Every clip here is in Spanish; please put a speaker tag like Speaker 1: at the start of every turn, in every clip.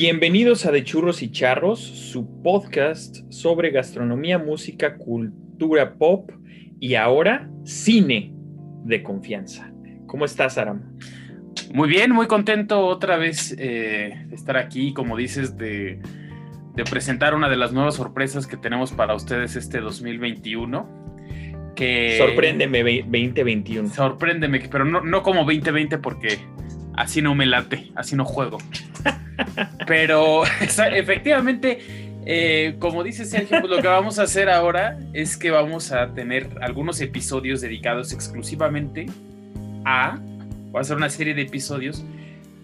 Speaker 1: Bienvenidos a De Churros y Charros, su podcast sobre gastronomía, música, cultura pop y ahora cine de confianza. ¿Cómo estás, Aram?
Speaker 2: Muy bien, muy contento otra vez eh, de estar aquí, como dices, de, de, presentar una de las nuevas sorpresas que tenemos para ustedes este 2021. Que,
Speaker 1: sorpréndeme 2021.
Speaker 2: Sorpréndeme, pero no, no como 2020 porque así no me late, así no juego. Pero efectivamente, eh, como dice Sergio, pues lo que vamos a hacer ahora es que vamos a tener algunos episodios dedicados exclusivamente a, va a ser una serie de episodios,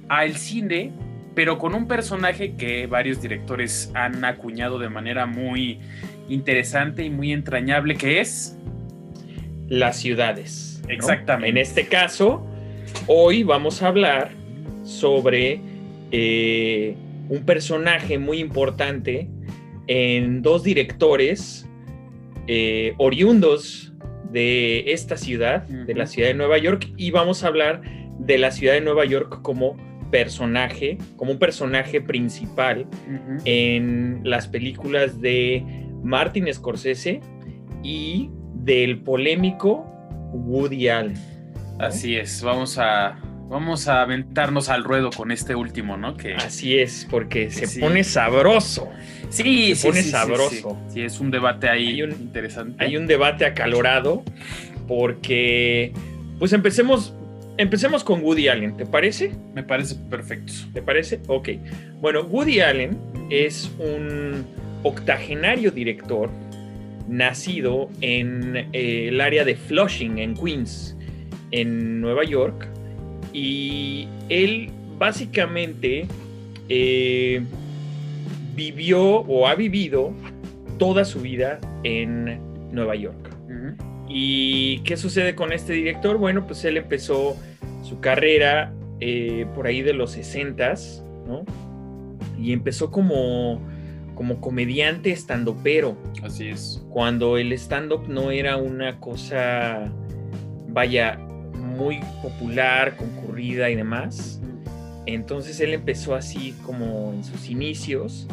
Speaker 2: al cine, pero con un personaje que varios directores han acuñado de manera muy interesante y muy entrañable, que es...
Speaker 1: Las ciudades.
Speaker 2: Exactamente.
Speaker 1: En este caso, hoy vamos a hablar sobre eh, un personaje muy importante en dos directores eh, oriundos de esta ciudad, de la ciudad de Nueva York, y vamos a hablar de la ciudad de Nueva York como personaje, como un personaje principal en las películas de Martin Scorsese y del polémico Woody Allen.
Speaker 2: Así es, vamos a Vamos a aventarnos al ruedo con este último, ¿no?
Speaker 1: Que, Así es, porque se pone sabroso.
Speaker 2: Sí,
Speaker 1: se pone sabroso.
Speaker 2: Sí, es un debate ahí interesante.
Speaker 1: Hay un debate acalorado porque, pues empecemos, empecemos con Woody Allen, ¿te parece?
Speaker 2: Me parece perfecto.
Speaker 1: ¿Te parece? Ok. Bueno, Woody Allen es un octogenario director nacido en eh, el área de Flushing, en Queens, en Nueva York y él básicamente eh, vivió o ha vivido toda su vida en Nueva York. ¿Y qué sucede con este director? Bueno, pues él empezó su carrera eh, por ahí de los 60 ¿no? Y empezó como, como comediante estandopero.
Speaker 2: Así es.
Speaker 1: Cuando el stand-up no era una cosa, vaya, muy popular, concurrida y demás. Entonces él empezó así como en sus inicios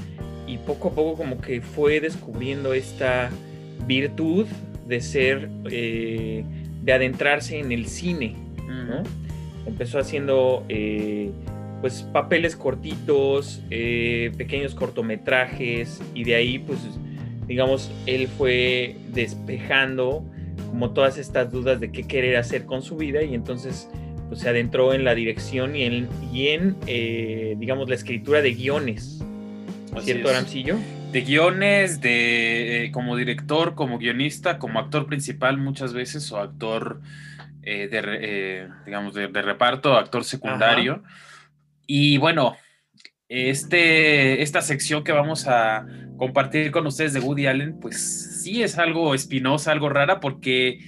Speaker 1: y poco a poco como que fue descubriendo esta virtud de ser, eh, de adentrarse en el cine, Empezó haciendo eh, pues papeles cortitos, eh, pequeños cortometrajes y de ahí pues digamos él fue despejando como todas estas dudas de qué querer hacer con su vida y entonces pues, se adentró en la dirección y en, y en eh, digamos, la escritura de guiones. ¿Cierto, Aramcillo?
Speaker 2: De guiones, de eh, como director, como guionista, como actor principal muchas veces o actor eh, de, digamos, de, reparto, actor secundario. Y bueno, este, esta sección que vamos a compartir con ustedes de Woody Allen, pues sí es algo espinosa, algo rara, porque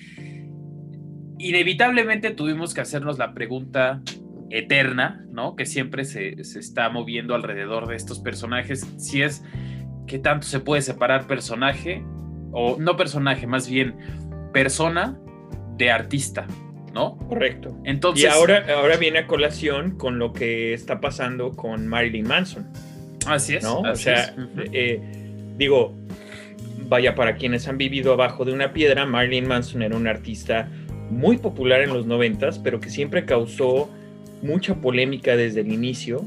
Speaker 2: inevitablemente tuvimos que hacernos la pregunta eterna, ¿no? Que siempre se, se está moviendo alrededor de estos personajes, si es qué tanto se puede separar personaje, o no personaje, más bien persona de artista, ¿no?
Speaker 1: Correcto. Entonces, y ahora, ahora viene a colación con lo que está pasando con Marilyn Manson.
Speaker 2: Así es.
Speaker 1: ¿no?
Speaker 2: o
Speaker 1: sea, eh, digo, vaya, para quienes han vivido abajo de una piedra, Marilyn Manson era un artista muy popular en los noventas, pero que siempre causó mucha polémica desde el inicio,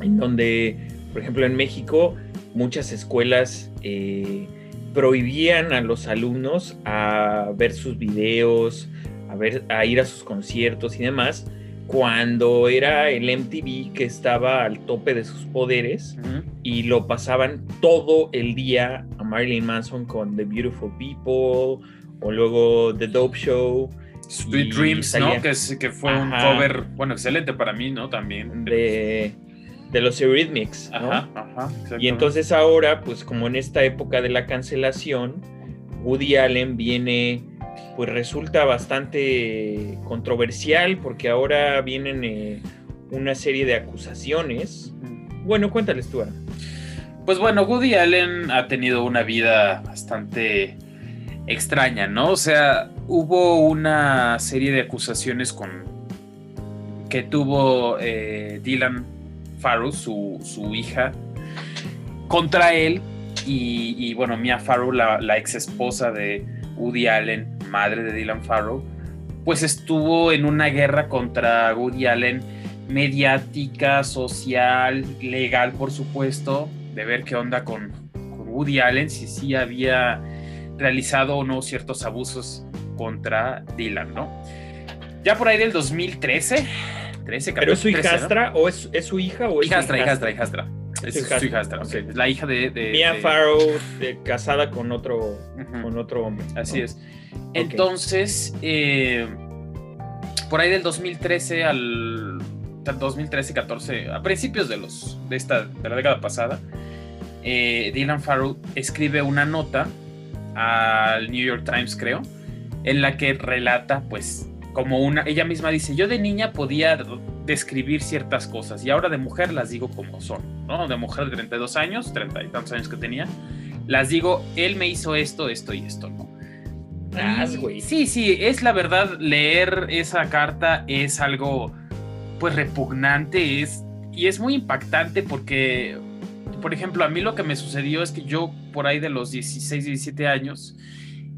Speaker 1: en donde, por ejemplo, en México, muchas escuelas eh, prohibían a los alumnos a ver sus videos, a, ver, a ir a sus conciertos y demás, cuando era el MTV que estaba al tope de sus poderes y lo pasaban todo el día a Marilyn Manson con The Beautiful People o luego The Dope Show.
Speaker 2: Sweet Dreams, ¿no? Que, que fue un cover, bueno, excelente para mí, ¿no? También.
Speaker 1: De, de los Eurythmics, ¿no? Ajá, ajá, y entonces ahora, pues como en esta época de la cancelación, Woody Allen viene pues resulta bastante controversial porque ahora vienen eh, una serie de acusaciones. Bueno, cuéntales tú, Ana.
Speaker 2: Pues bueno, Woody Allen ha tenido una vida bastante extraña, ¿no? O sea, hubo una serie de acusaciones con que tuvo eh, Dylan Farrow, su, su hija, contra él. Y, bueno, Mia Farrow, la, la ex esposa de Woody Allen, madre de Dylan Farrow, pues estuvo en una guerra contra Woody Allen mediática, social, legal, por supuesto, de ver qué onda con, con Woody Allen, si sí había realizado o no ciertos abusos contra Dylan, ¿no? Ya por ahí del 2013, 13,
Speaker 1: ¿Pero es su hijastra o es, es, su hija o es
Speaker 2: hijastra, hijastra, hijastra, Es, su hijastra, es la hija de... de
Speaker 1: Mia Farrow, casada con otro, con otro hombre.
Speaker 2: Así es. Entonces, eh, por ahí del 2013 al 2013-14, a principios de, los, de, esta, de la década pasada, eh, Dylan Farrow escribe una nota al New York Times, creo, en la que relata, pues, como una, ella misma dice, yo de niña podía describir ciertas cosas y ahora de mujer las digo como son, ¿no? De mujer de 32 años, 30 y tantos años que tenía, las digo, él me hizo esto, esto y esto, ¿no? Sí, sí, es la verdad, leer esa carta es algo, pues, repugnante, es, y es muy impactante porque, por ejemplo, a mí lo que me sucedió es que yo, por ahí de los 16, 17 años,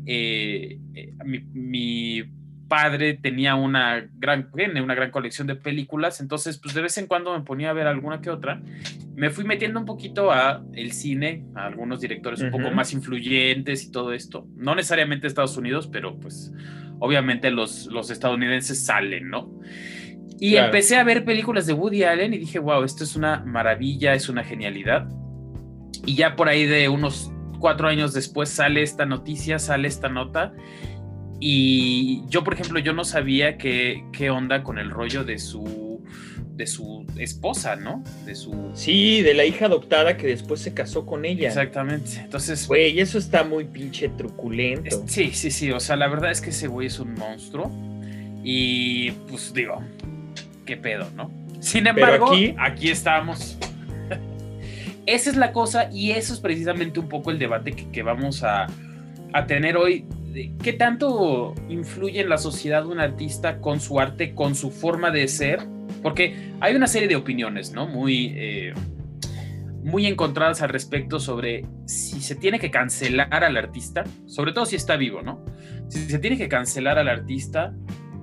Speaker 2: eh, eh, mi padre tenía una gran, una gran colección de películas, entonces pues de vez en cuando me ponía a ver alguna que otra. Me fui metiendo un poquito a el cine, a algunos directores un poco más influyentes y todo esto. No necesariamente Estados Unidos, pero pues obviamente los, los estadounidenses salen, ¿no? Y empecé a ver películas de Woody Allen y dije, wow, esto es una maravilla, es una genialidad. Y ya por ahí de unos cuatro años después sale esta noticia, sale esta nota y yo, por ejemplo, yo no sabía qué, qué onda con el rollo de su, de su esposa, ¿no? De su...
Speaker 1: Sí, de la hija adoptada que después se casó con ella.
Speaker 2: Exactamente. Entonces...
Speaker 1: Güey, eso está muy pinche truculento.
Speaker 2: sí, sí, sí. O sea, la verdad es que ese güey es un monstruo. Y pues digo, qué pedo, ¿no? Sin embargo, aquí... aquí estamos. Esa es la cosa y eso es precisamente un poco el debate que, que vamos a, a tener hoy qué tanto influye en la sociedad un artista con su arte, con su forma de ser, porque hay una serie de opiniones, ¿no? Muy, eh, muy encontradas al respecto sobre si se tiene que cancelar al artista, sobre todo si está vivo, ¿no? Si se tiene que cancelar al artista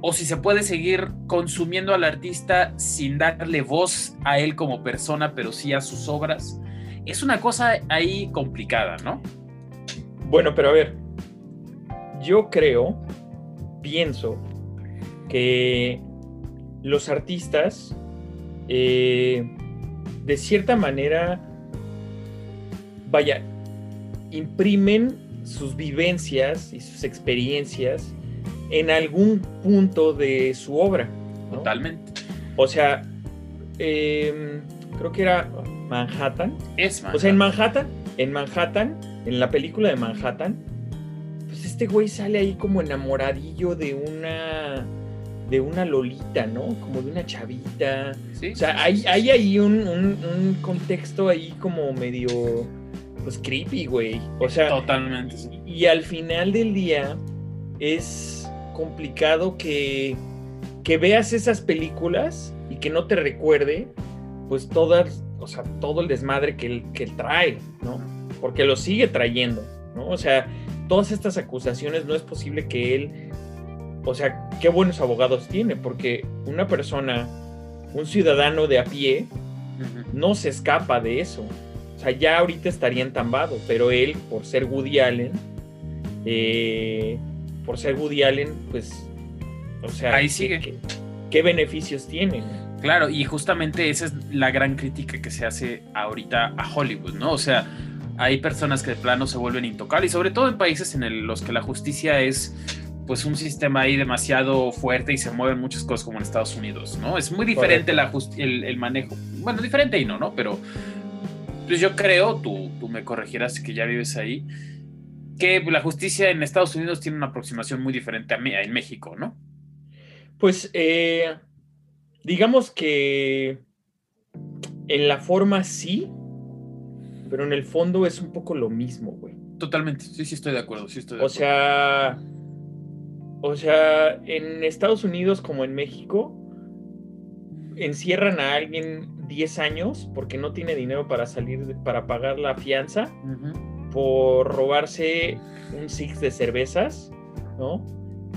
Speaker 2: o si se puede seguir consumiendo al artista sin darle voz a él como persona, pero sí a sus obras. Es una cosa ahí complicada, ¿no?
Speaker 1: Bueno, pero a ver, yo creo, pienso, que los artistas, eh, de cierta manera, vaya, imprimen sus vivencias y sus experiencias en algún punto de su obra.
Speaker 2: Totalmente.
Speaker 1: O sea, em, creo que era Manhattan.
Speaker 2: Es
Speaker 1: O sea, en Manhattan, en Manhattan, en la película de Manhattan, este güey sale ahí como enamoradillo de una de una lolita, ¿no? Como de una chavita. o sea, hay, hay, ahí un, contexto ahí como medio, pues creepy, güey. O sea,
Speaker 2: totalmente.
Speaker 1: Y, al final del día es complicado que, que veas esas películas y que no te recuerde, pues todas, o sea, todo el desmadre que él, que él trae, ¿no? Porque lo sigue trayendo, ¿no? O sea, todas estas acusaciones no es posible que él, o sea, qué buenos abogados tiene, porque una persona, un ciudadano de a pie, no se escapa de eso. O sea, ya ahorita estaría entambado, pero él, por ser Woody Allen, eh, por ser Woody Allen, pues, o sea,
Speaker 2: ahí sigue.
Speaker 1: ¿qué, beneficios tiene?
Speaker 2: Claro, y justamente esa es la gran crítica que se hace ahorita a Hollywood, ¿no? O sea, hay personas que de plano se vuelven intocables y sobre todo en países en los que la justicia es pues un sistema ahí demasiado fuerte y se mueven muchas cosas como en Estados Unidos, ¿no? Es muy diferente la el, el, manejo. Bueno, diferente y no, ¿no? Pero pues yo creo, tú, tú me corregirás que ya vives ahí, que la justicia en Estados Unidos tiene una aproximación muy diferente a mí, en México, ¿no?
Speaker 1: Pues eh, digamos que en la forma sí, pero en el fondo es un poco lo mismo, güey.
Speaker 2: Totalmente, sí, sí estoy de acuerdo, sí estoy de
Speaker 1: o sea, o sea, en Estados Unidos como en México, encierran a alguien 10 años porque no tiene dinero para salir, para pagar la fianza
Speaker 2: Ujú.
Speaker 1: Por robarse un six de cervezas, ¿no?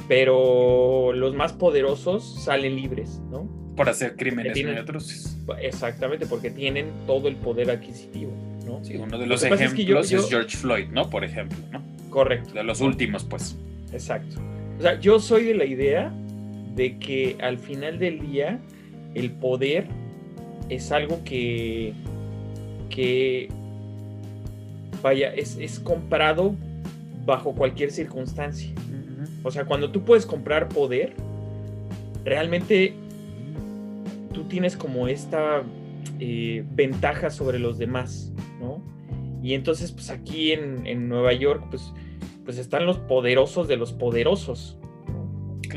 Speaker 1: Pero los más poderosos salen libres, ¿no?
Speaker 2: Por hacer crímenes
Speaker 1: tienen-
Speaker 2: atroces.
Speaker 1: Exactamente, porque tienen todo el poder adquisitivo, ¿no?
Speaker 2: Sí, uno de
Speaker 1: Lo
Speaker 2: los
Speaker 1: es
Speaker 2: ejemplos
Speaker 1: que yo-
Speaker 2: es, George Floyd, ¿no? Por ejemplo, ¿no?
Speaker 1: Correcto.
Speaker 2: De los últimos, pues.
Speaker 1: Exacto. O sea, yo soy de la idea de que al final del día el poder es algo que, que vaya, es, es comprado bajo cualquier circunstancia. O sea, cuando tú puedes comprar poder, realmente tú tienes como esta eh, ventaja sobre los demás, ¿no? Y entonces, pues aquí en, en Nueva York, pues, pues están los poderosos de los poderosos.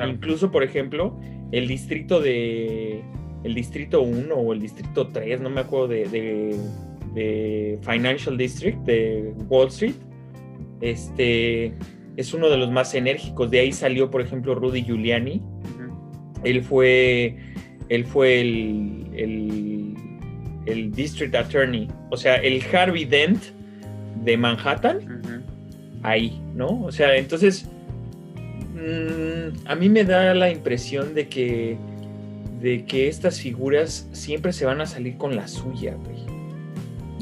Speaker 1: Incluso, por ejemplo, el distrito de. El distrito 1 o el distrito 3, no me acuerdo de, de, de Financial District de Wall Street. Este es uno de los más enérgicos. De ahí salió, por ejemplo, Rudy Giuliani. Él fue, él fue el, el, el District Attorney, o sea, el Harvey Dent de Manhattan, ahí, ¿no? O sea, entonces, mm, a mí me da la impresión de que, de que estas figuras siempre se van a salir con la suya, güey.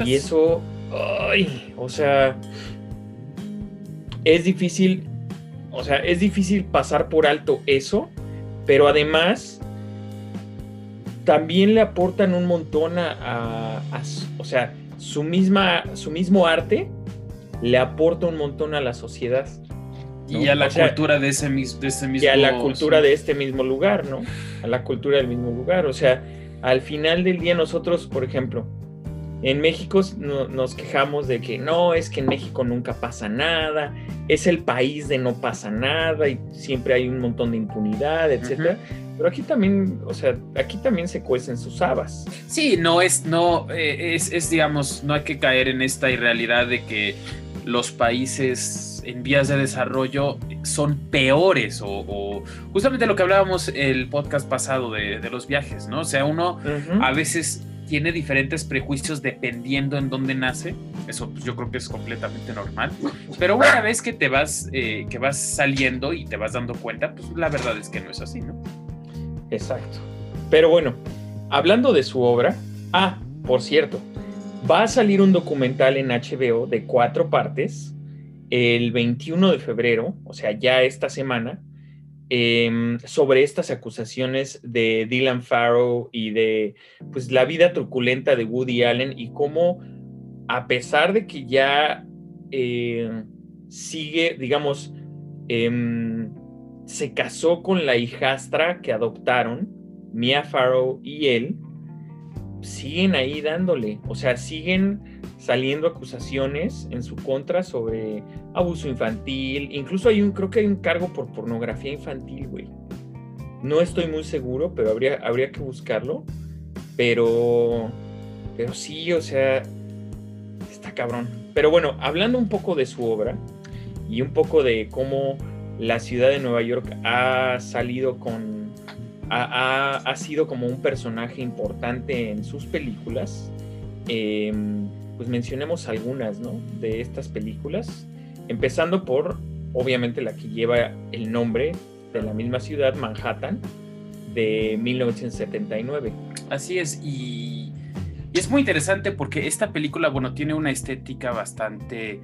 Speaker 1: Y eso, ay, o sea, es difícil, o sea, es difícil pasar por alto eso, pero además también le aportan un montón a, a- a su- o sea, su misma, su mismo arte le aporta un montón a la sociedad
Speaker 2: Y a la
Speaker 1: O sea,
Speaker 2: cultura de ese, de ese mismo...
Speaker 1: y a la cultura de este mismo lugar, ¿no? A la cultura del mismo lugar. O sea, al final del día nosotros, por ejemplo, en México no- nos quejamos de que no, es que en México nunca pasa nada, es el país de no pasa nada y siempre hay un montón de impunidad, etcétera. Pero aquí también, o sea, aquí también se cuecen sus habas.
Speaker 2: Sí, no es, no, eh, es, es, digamos, no hay que caer en esta irrealidad de que los países en vías de desarrollo son peores o, o justamente lo que hablábamos el podcast pasado de, de los viajes, ¿no? O sea, uno a veces tiene diferentes prejuicios dependiendo en dónde nace. Eso pues, yo creo que es completamente normal. Pero una vez que te vas, eh, que vas saliendo y te vas dando cuenta, pues la verdad es que no es así, ¿no?
Speaker 1: Exacto. Pero bueno, hablando de su obra, ah, por cierto, va a salir un documental en HBO de cuatro partes el 21 de febrero, o sea, ya esta semana, em, sobre estas acusaciones de Dylan Farrow y de pues la vida truculenta de Woody Allen y cómo a pesar de que ya eh, sigue, digamos, em, se casó con la hijastra que adoptaron, Mia Farrow y él, siguen ahí dándole, o sea, siguen saliendo acusaciones en su contra sobre abuso infantil, incluso hay un, creo que hay un cargo por pornografía infantil, güey. No estoy muy seguro, pero habría, habría que buscarlo, pero, pero sí, o sea, está cabrón. Pero bueno, hablando un poco de su obra y un poco de cómo la ciudad de Nueva York ha salido con. ha, ha- ha sido como un personaje importante en sus películas. eh, pues mencionemos algunas, ¿no? De estas películas. Empezando por, obviamente, la que lleva el nombre de la misma ciudad, Manhattan, de 1979.
Speaker 2: Así es, y, y es muy interesante porque esta película, bueno, tiene una estética bastante,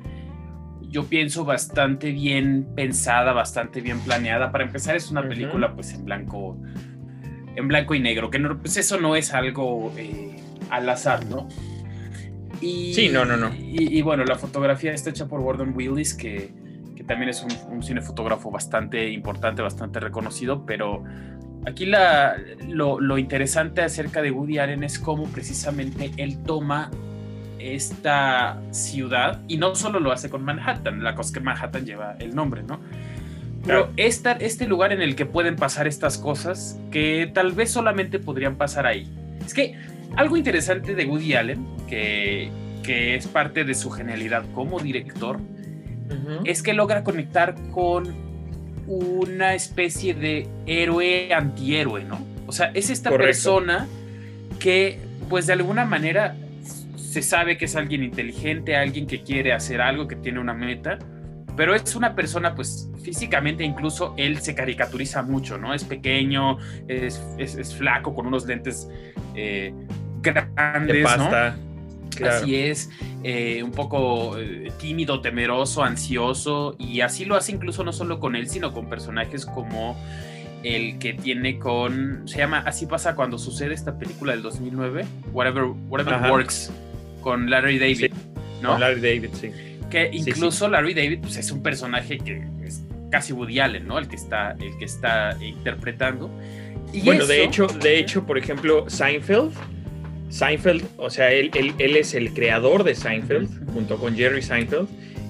Speaker 2: yo pienso, bastante bien pensada, bastante bien planeada. Para empezar, es una película pues en blanco, en blanco y negro, que no, pues eso no es algo eh, al azar, ¿no? Y,
Speaker 1: Sí, no, no, no.
Speaker 2: Y, y bueno, la fotografía está hecha por Gordon Willis, que, que también es un, un cinefotógrafo bastante importante, bastante reconocido, pero aquí la, lo, lo interesante acerca de Woody Allen es cómo precisamente él toma esta ciudad y no solo lo hace con Manhattan, la cosa que Manhattan lleva el nombre, ¿no? Pero esta, este lugar en el que pueden pasar estas cosas que tal vez solamente podrían pasar ahí. Es que algo interesante de Woody Allen, que, que es parte de su genialidad como director, es que logra conectar con una especie de héroe antihéroe, ¿no? O sea, es esta
Speaker 1: Correcto.
Speaker 2: persona que pues de alguna manera se sabe que es alguien inteligente, alguien que quiere hacer algo, que tiene una meta, pero es una persona, pues físicamente incluso él se caricaturiza mucho, ¿no? Es pequeño, es, es, flaco, con unos lentes eh, grandes,
Speaker 1: pasta.
Speaker 2: Así es, eh, un poco eh, tímido, temeroso, ansioso, y así lo hace incluso no solo con él, sino con personajes como el que tiene con, se llama Así pasa cuando sucede esta película del 2009, Whatever, whatever Works, con Larry David, ¿no?
Speaker 1: Larry David, sí.
Speaker 2: Que incluso Larry David pues, es un personaje que es casi Woody Allen, ¿no? El que está, el que está interpretando.
Speaker 1: Y bueno, de hecho, de hecho, por ejemplo, Seinfeld Seinfeld, o sea, él, él, es el creador de Seinfeld, junto con Jerry Seinfeld,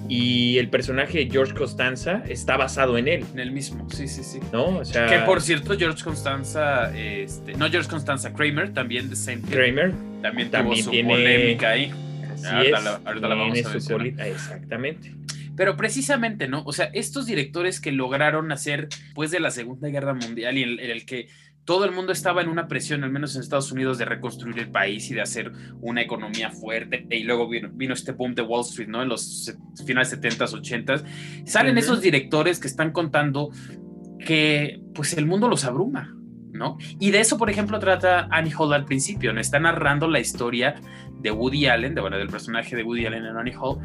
Speaker 1: y el personaje George Costanza está basado en él.
Speaker 2: En el mismo, sí, sí, sí.
Speaker 1: ¿No? O sea,
Speaker 2: que por cierto, George Constanza, este, no George Constanza, Kramer, también de Seinfeld.
Speaker 1: Kramer.
Speaker 2: También, también su tiene, polémica ahí.
Speaker 1: Así es, la, ahorita la vamos a Exactamente.
Speaker 2: Pero precisamente, ¿no? O sea, estos directores que lograron hacer, pues, de la Segunda Guerra Mundial y en el que todo el mundo estaba en una presión, al menos en Estados Unidos, de reconstruir el país y de hacer una economía fuerte. Y luego vino, este boom de Wall Street, ¿no? En los finales 70s, 80s. Salen esos directores que están contando que pues el mundo los abruma, ¿no? Y de eso, por ejemplo, trata Annie Hall al principio, ¿no? Está narrando la historia de Woody Allen, de, bueno, del personaje de Woody Allen en Annie Hall.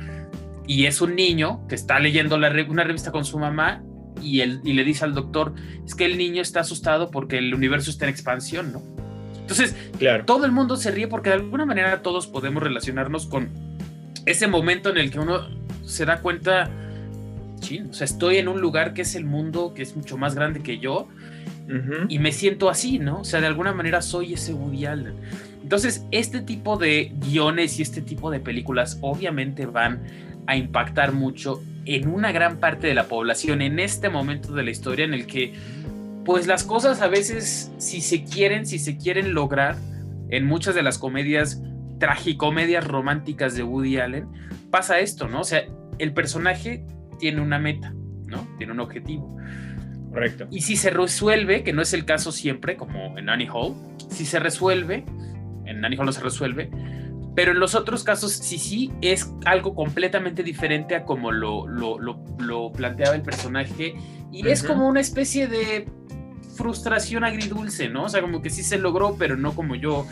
Speaker 2: Y es un niño que está leyendo una revista con su mamá y, él, y le dice al doctor, es que el niño está asustado porque el universo está en expansión, ¿no? Entonces, claro. todo el mundo se ríe porque de alguna manera todos podemos relacionarnos con ese momento en el que uno se da cuenta, sí, o sea, estoy en un lugar que es el mundo, que es mucho más grande que yo, y me siento así, ¿no? O sea, de alguna manera soy ese Woody Allen. Entonces, este tipo de guiones y este tipo de películas obviamente van a impactar mucho en una gran parte de la población en este momento de la historia en el que pues las cosas a veces si se quieren, si se quieren lograr en muchas de las comedias tragicomedias románticas de Woody Allen, pasa esto, ¿no? O sea, el personaje tiene una meta, ¿no? Tiene un objetivo.
Speaker 1: Correcto.
Speaker 2: Y si se resuelve, que no es el caso siempre, como en Annie Hall, si se resuelve, en Annie Hall no se resuelve, pero en los otros casos, sí, sí, es algo completamente diferente a como lo, lo, planteaba el personaje. Y es como una especie de frustración agridulce, ¿no? O sea, como que sí se logró, pero no como yo.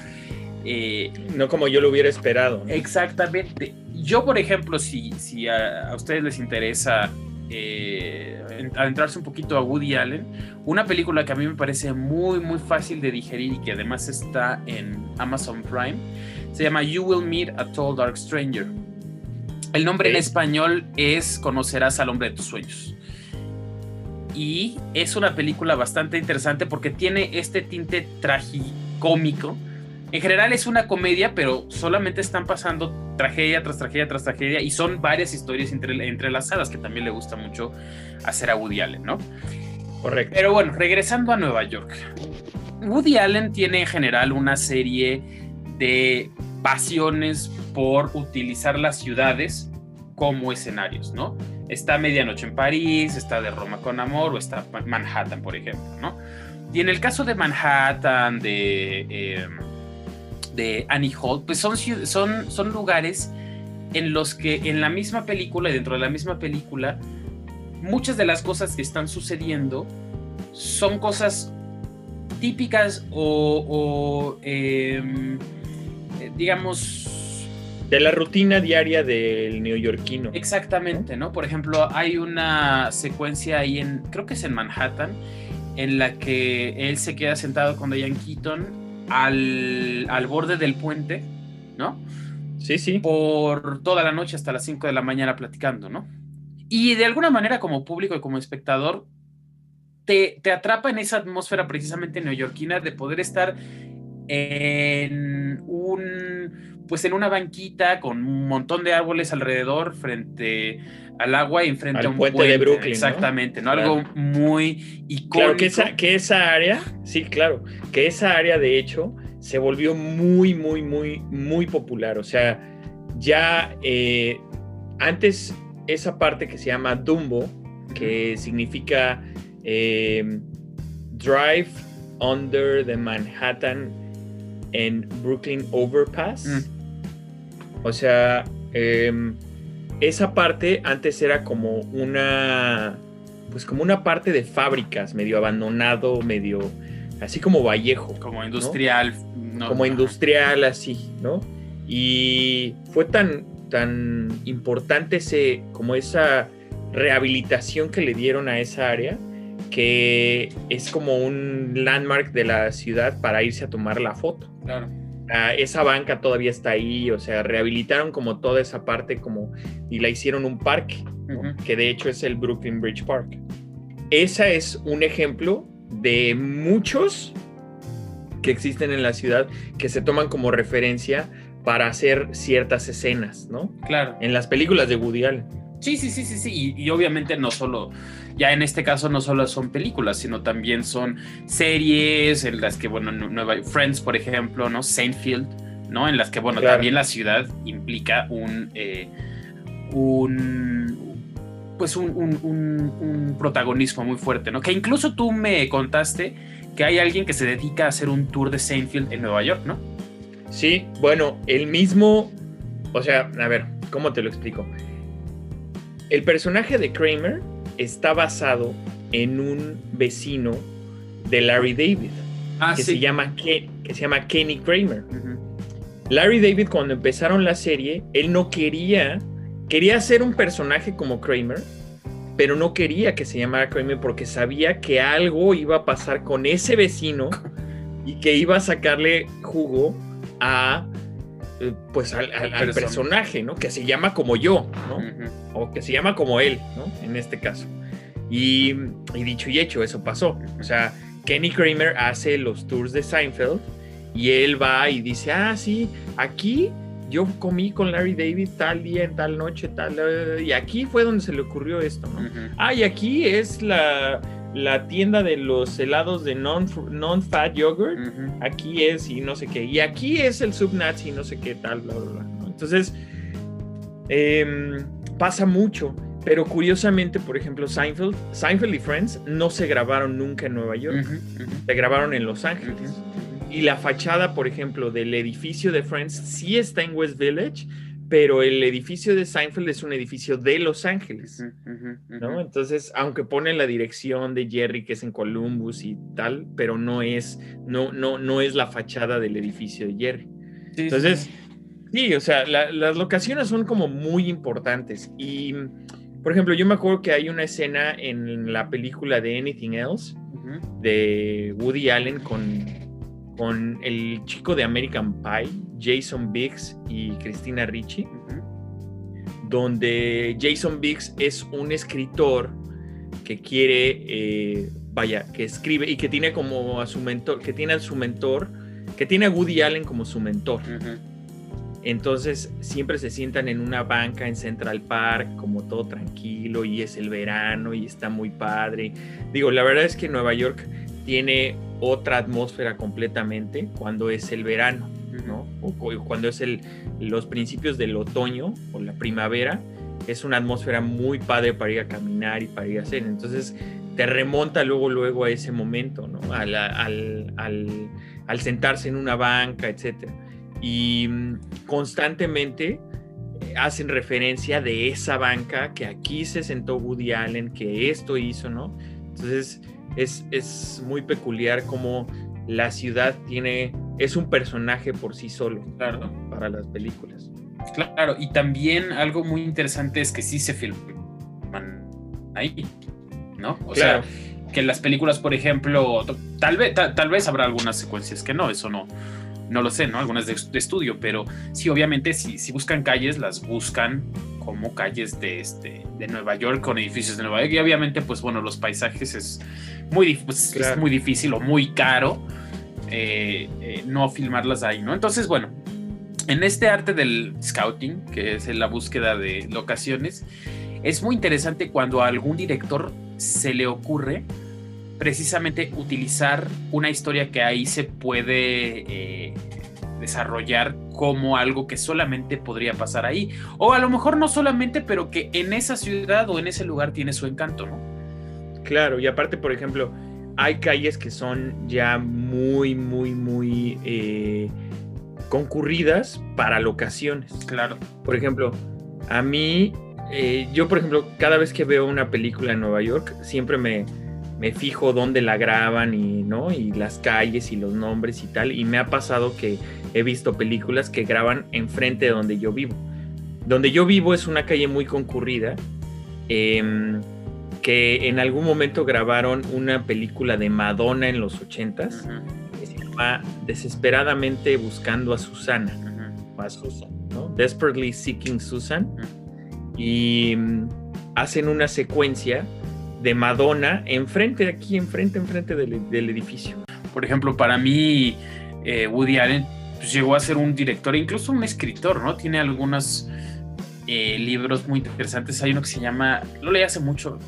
Speaker 1: Eh, no como yo lo hubiera esperado.
Speaker 2: Exactamente. Yo, por ejemplo, si, si a, ustedes les interesa eh, adentrarse un poquito a Woody Allen, una película que a mí me parece muy, muy fácil de digerir y que además está en Amazon Prime se llama You Will Meet a Tall Dark Stranger. El nombre en español es Conocerás al hombre de tus sueños. Y es una película bastante interesante porque tiene este tinte tragicómico. En general es una comedia, pero solamente están pasando tragedia tras tragedia tras tragedia y son varias historias entre, entrelazadas que también le gusta mucho hacer a Woody Allen, ¿no?
Speaker 1: Correcto.
Speaker 2: Pero bueno, regresando a Nueva York. Woody Allen tiene en general una serie de pasiones por utilizar las ciudades como escenarios, ¿no? Está Medianoche en París, está de Roma con Amor o está Manhattan, por ejemplo, ¿no? Y en el caso de Manhattan, de, em, de Annie Hall, pues son, son, son lugares en los que en la misma película y dentro de la misma película, muchas de las cosas que están sucediendo son cosas típicas o, em, digamos...
Speaker 1: De la rutina diaria del neoyorquino.
Speaker 2: Exactamente, ¿no? Por ejemplo, hay una secuencia ahí en, creo que es en Manhattan, en la que él se queda sentado con Diane Keaton al, al borde del puente, ¿no?
Speaker 1: Sí, sí.
Speaker 2: Por toda la noche hasta las 5 de la mañana platicando, ¿no? Y de alguna manera como público y como espectador, te, te atrapa en esa atmósfera precisamente neoyorquina de poder estar en pues en una banquita con un montón de árboles alrededor frente al agua y enfrente a un
Speaker 1: puente, de Brooklyn.
Speaker 2: Exactamente, ¿no? Algo muy icónico. Claro,
Speaker 1: que esa, que esa área, sí, claro, que esa área de hecho se volvió muy, muy, muy, muy popular. O sea, ya eh, antes esa parte que se llama Dumbo, que significa eh, Drive Under the Manhattan en Brooklyn Overpass.
Speaker 2: Mm.
Speaker 1: O sea, em, esa parte antes era como una, pues como una parte de fábricas, medio abandonado, medio, así como Vallejo.
Speaker 2: Como industrial. ¿no?
Speaker 1: como industrial, así, ¿no? Y fue tan, tan importante ese, como esa rehabilitación que le dieron a esa área, que es como un landmark de la ciudad para irse a tomar la foto.
Speaker 2: Claro.
Speaker 1: Ah, esa banca todavía está ahí, o sea, rehabilitaron como toda esa parte como y la hicieron un parque, que de hecho es el Brooklyn Bridge Park. Esa es un ejemplo de muchos que existen en la ciudad que se toman como referencia para hacer ciertas escenas, ¿no?
Speaker 2: Claro.
Speaker 1: En las películas de Woody Allen.
Speaker 2: Sí, sí, sí, sí, sí. Y, y obviamente no solo, ya en este caso no solo son películas, sino también son series en las que, bueno, Nu- Nueva Friends, por ejemplo, ¿no? Seinfeld, ¿no? En las que, bueno,
Speaker 1: Claro.
Speaker 2: también la ciudad implica un, eh, un, pues un, un- un- un protagonismo muy fuerte, ¿no? Que incluso tú me contaste que hay alguien que se dedica a hacer un tour de Seinfeld en Nueva York, ¿no?
Speaker 1: Sí, bueno, el mismo, o sea, a ver, ¿cómo te lo explico? El personaje de Kramer está basado en un vecino de Larry David,
Speaker 2: Ah,
Speaker 1: que, se llama Ken- que se llama Kenny Kramer. Larry David cuando empezaron la serie, él no quería, quería ser un personaje como Kramer, pero no quería que se llamara Kramer porque sabía que algo iba a pasar con ese vecino y que iba a sacarle jugo a pues al, al- al
Speaker 2: Persona.
Speaker 1: personaje, ¿no? Que se llama como yo, ¿no? O que se llama como él, ¿no? En este caso. Y, y dicho y hecho, eso pasó. O sea, Kenny Kramer hace los tours de Seinfeld y él va y dice, ah, sí, aquí yo comí con Larry David tal día, en tal noche, tal, eh, y aquí fue donde se le ocurrió esto, ¿no? Ah, y aquí es la, la tienda de los helados de non- non-fat yogurt aquí es y no sé qué, y aquí es el subnazi y no sé qué tal, bla, bla, bla. ¿no? Entonces, em, pasa mucho, pero curiosamente, por ejemplo, Seinfeld, Seinfeld y Friends no se grabaron nunca en Nueva York, se grabaron en Los Ángeles. Y la fachada, por ejemplo, del edificio de Friends sí está en West Village, pero el edificio de Seinfeld es un edificio de Los Ángeles. ¿no? Entonces, aunque pone la dirección de Jerry, que es en Columbus y tal, pero no es, no, no, no es la fachada del edificio de Jerry.
Speaker 2: Sí,
Speaker 1: Entonces,
Speaker 2: sí.
Speaker 1: sí, o sea, la- las locaciones son como muy importantes. Y, por ejemplo, yo me acuerdo que hay una escena en la película de Anything Else de Woody Allen con, con el chico de American Pie, Jason Biggs y Christina Ricci
Speaker 2: Ujú.
Speaker 1: donde Jason Biggs es un escritor que quiere, eh, vaya, que escribe y que tiene como a su mentor, que tiene a su mentor, que tiene a Woody Allen como su mentor. Entonces siempre se sientan en una banca en Central Park, como todo tranquilo, y es el verano y está muy padre. Digo, la verdad es que Nueva York tiene otra atmósfera completamente cuando es el verano. ¿no? O cu- cuando es el, los principios del otoño o la primavera, es una atmósfera muy padre para ir a caminar y para ir a hacer. Entonces te remonta luego, luego a ese momento, ¿no? A la- al, al- al sentarse en una banca, etc. Y mm, constantemente eh, hacen referencia de esa banca, que aquí se sentó Woody Allen, que esto hizo, ¿no? Entonces es, es muy peculiar como la ciudad tiene, es un personaje por sí solo ¿no?
Speaker 2: Claro.
Speaker 1: para las películas.
Speaker 2: Claro, y también algo muy interesante es que sí se filman ahí, ¿no? O
Speaker 1: Claro.
Speaker 2: sea, que en las películas, por ejemplo, tal vez, ta- tal vez habrá algunas secuencias que no, eso no, no lo sé, ¿no? Algunas de, de estudio, pero sí, obviamente, si, si buscan calles, las buscan como calles de, este, de Nueva York, con edificios de Nueva York, y obviamente, pues bueno, los paisajes es muy, pues, es muy difícil o muy caro eh, eh, no filmarlas ahí, ¿no? Entonces, bueno, en este arte del scouting, que es la búsqueda de locaciones, es muy interesante cuando a algún director se le ocurre precisamente utilizar una historia que ahí se puede eh, desarrollar como algo que solamente podría pasar ahí. O a lo mejor no solamente, pero que en esa ciudad o en ese lugar tiene su encanto, ¿no?
Speaker 1: Claro, y aparte, por ejemplo, hay calles que son ya muy, muy, muy eh, concurridas para locaciones.
Speaker 2: Claro.
Speaker 1: Por ejemplo, a mí, eh, yo por ejemplo, cada vez que veo una película en Nueva York, siempre me, me fijo dónde la graban y, ¿no? y las calles y los nombres y tal. Y me ha pasado que he visto películas que graban enfrente de donde yo vivo. Donde yo vivo es una calle muy concurrida. Em, que en algún momento grabaron una película de Madonna en los ochentas que se llama Desesperadamente Buscando a Susana o a Susan, ¿no? Desperately Seeking Susan y mm, hacen una secuencia de Madonna enfrente, aquí enfrente, enfrente del, del edificio.
Speaker 2: Por ejemplo, para mí eh, Woody Allen pues, llegó a ser un director, incluso un escritor, ¿no? Tiene algunos eh, libros muy interesantes. Hay uno que se llama, lo leí hace mucho,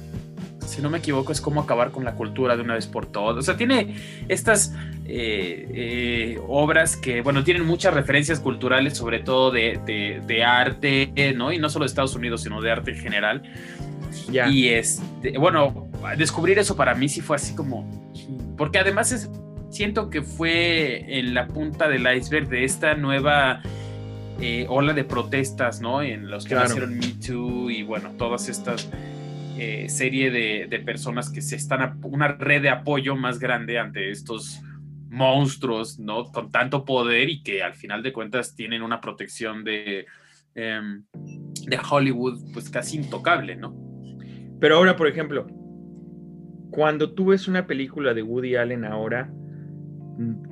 Speaker 2: si no me equivoco, es cómo acabar con la cultura de una vez por todas. O sea, tiene estas eh, eh, obras que, bueno, tienen muchas referencias culturales, sobre todo de, de, arte, ¿no? Y no solo de Estados Unidos, sino de arte en general.
Speaker 1: Ya.
Speaker 2: Y este, bueno, descubrir eso para mí sí fue así como. Porque además es, siento que fue en la punta del iceberg de esta nueva eh, ola de protestas, ¿no? En los que
Speaker 1: Claro.
Speaker 2: nacieron Me Too y bueno, todas estas eh, serie de, de personas que se están, a- una red de apoyo más grande ante estos monstruos, ¿no? Con tanto poder y que al final de cuentas tienen una protección de, em, de Hollywood pues casi intocable, ¿no?
Speaker 1: Pero ahora, por ejemplo, cuando tú ves una película de Woody Allen ahora,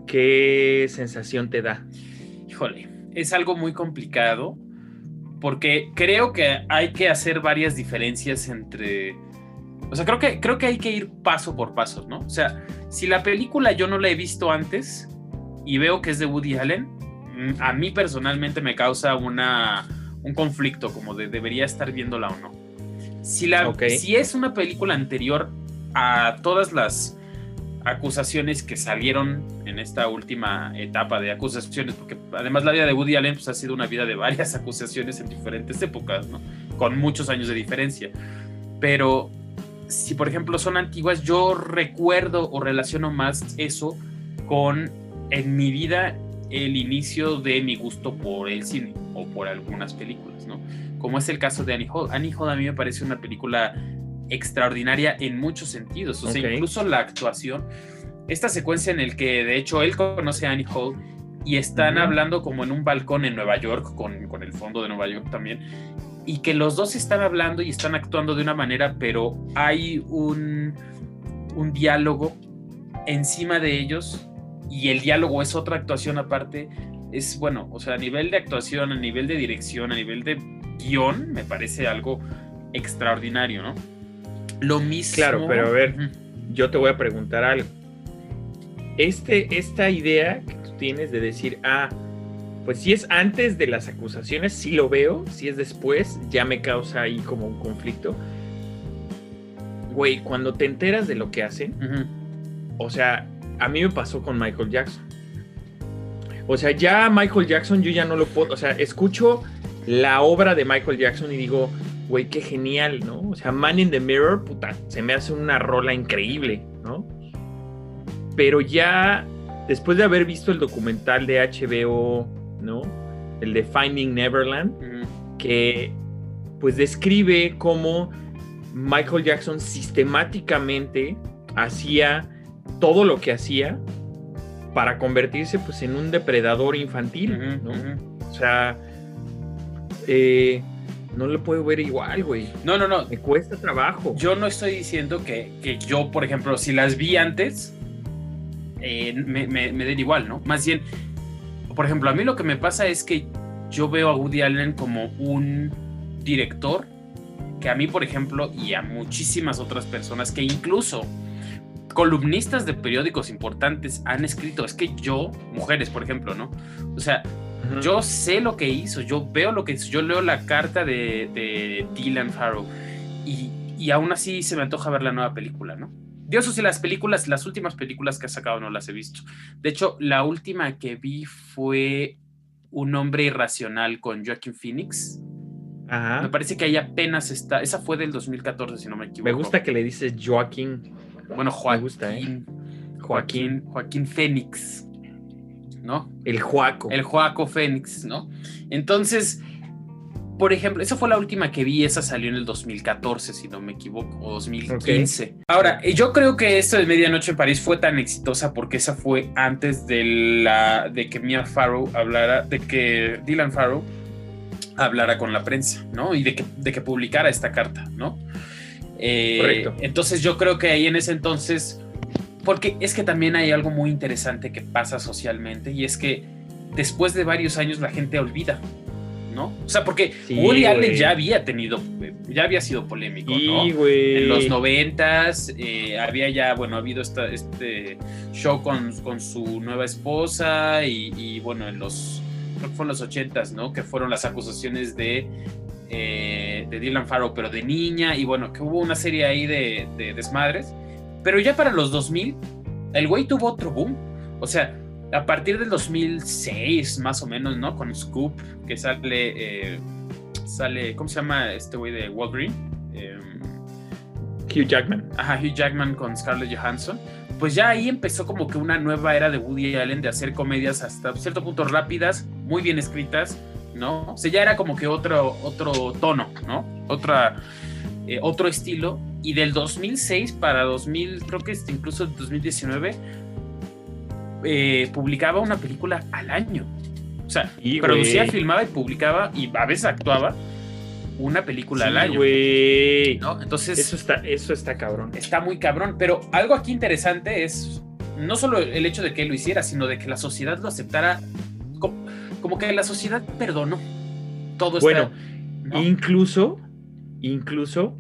Speaker 1: ¿qué sensación te da?
Speaker 2: Híjole, es algo muy complicado porque creo que hay que hacer varias diferencias entre... O sea, creo que, creo que hay que ir paso por paso, ¿no? O sea, si la película yo no la he visto antes y veo que es de Woody Allen, mm, a mí personalmente me causa una, un conflicto como de debería estar viéndola o no. Si, la, si es una película anterior a todas las acusaciones que salieron en esta última etapa de acusaciones, porque además la vida de Woody Allen pues, ha sido una vida de varias acusaciones en diferentes épocas, ¿no? con muchos años de diferencia. Pero si por ejemplo son antiguas, yo recuerdo o relaciono más eso con en mi vida el inicio de mi gusto por el cine o por algunas películas, ¿no? Como es el caso de Annie Hall. Annie Hall a mí me parece una película extraordinaria en muchos sentidos, o sea, incluso la actuación, esta secuencia en el que de hecho él conoce a Annie Hall y están hablando como en un balcón en Nueva York, con, con el fondo de Nueva York también, y que los dos están hablando y están actuando de una manera, pero hay un, un diálogo encima de ellos y el diálogo es otra actuación aparte. Es bueno, o sea, a nivel de actuación, a nivel de dirección, a nivel de guion, me parece algo extraordinario, ¿no? Lo mismo.
Speaker 1: Claro, pero a ver. Yo te voy a preguntar algo. Este, esta idea que tú tienes de decir, ah, pues si es antes de las acusaciones, sí lo veo, si es después, ya me causa ahí como un conflicto. Güey, cuando te enteras de lo que hacen, o sea, a mí me pasó con Michael Jackson. O sea, ya Michael Jackson yo ya no lo puedo, o sea, escucho la obra de Michael Jackson y digo, güey, qué genial, ¿no? O sea, Man in the Mirror, puta, se me hace una rola increíble, ¿no? Pero ya, después de haber visto el documental de HBO, ¿no? El de Finding Neverland, que pues describe cómo Michael Jackson sistemáticamente hacía todo lo que hacía para convertirse pues en un depredador infantil, ¿no? O sea, eh, no lo puedo ver igual, güey.
Speaker 2: No, no, no.
Speaker 1: Me cuesta trabajo.
Speaker 2: Yo no estoy diciendo que, que yo, por ejemplo, si las vi antes, eh, me, me- me den igual, ¿no? Más bien, por ejemplo, a mí lo que me pasa es que yo veo a Woody Allen como un director que a mí, por ejemplo, y a muchísimas otras personas que incluso columnistas de periódicos importantes han escrito, es que yo, mujeres, por ejemplo, ¿no? O sea, Yo sé lo que hizo, yo veo lo que hizo, yo leo la carta de, de Dylan Farrow y, y aún así se me antoja ver la nueva película, ¿no? Yo eso sí, las películas, las últimas películas que ha sacado no las he visto. De hecho, la última que vi fue Un hombre irracional con Joaquin Phoenix.
Speaker 1: Ajá.
Speaker 2: Me parece que ahí apenas está, esa fue del 2014, si no me equivoco.
Speaker 1: Me gusta que le dices Joaquín.
Speaker 2: Bueno, Joaquín.
Speaker 1: Me gusta, ¿eh?
Speaker 2: Joaquín, Joaquín Fénix, ¿no?
Speaker 1: El Juaco.
Speaker 2: El Joaco Fénix, ¿no? Entonces, por ejemplo, esa fue la última que vi, esa salió en el 2014, si no me equivoco, o 2015. Ahora, eh, yo creo que esto de Medianoche en París fue tan exitosa porque esa fue antes de, la, de que Mia Farrow hablara, de que Dylan Farrow hablara con la prensa, ¿no? Y de que, de que publicara esta carta, ¿no? Eh,
Speaker 1: Correcto.
Speaker 2: Entonces yo creo que ahí en ese entonces, porque es que también hay algo muy interesante que pasa socialmente y es que después de varios años la gente olvida, ¿no? O sea, porque
Speaker 1: Sí,
Speaker 2: Woody Allen ya había tenido, ya había sido polémico, ¿no?
Speaker 1: Y, güey.
Speaker 2: En los noventas eh, había ya, bueno, ha habido esta, este show con, con su nueva esposa y, y, bueno, en los, creo que fue en los ochentas, ¿no? Que fueron las acusaciones de, eh, de Dylan Farrow, pero de niña y bueno, que hubo una serie ahí de, de desmadres. Pero ya para los 2000, el güey tuvo otro boom. O sea, a partir del 2006, más o menos, ¿no? Con Scoop, que sale, eh, sale, ¿cómo se llama este güey de Walgreen? Eh,
Speaker 1: Hugh Jackman.
Speaker 2: ajá, Hugh Jackman con Scarlett Johansson. Pues ya ahí empezó como que una nueva era de Woody Allen de hacer comedias hasta cierto punto rápidas, muy bien escritas, ¿no? O sea, ya era como que otro, otro tono, ¿no? Otra, eh, otro estilo. Y del 2006 para 2000, creo que este, incluso 2019, eh, publicaba una película al año. O sea,
Speaker 1: Sí,
Speaker 2: producía, filmaba y publicaba y a veces actuaba una película al año. ¿no? Entonces,
Speaker 1: Eso está, eso está cabrón.
Speaker 2: está muy cabrón. Pero algo aquí interesante es no solo el hecho de que él lo hiciera, sino de que la sociedad lo aceptara. co- Como, que la sociedad perdonó todo esto.
Speaker 1: Bueno, Incluso, incluso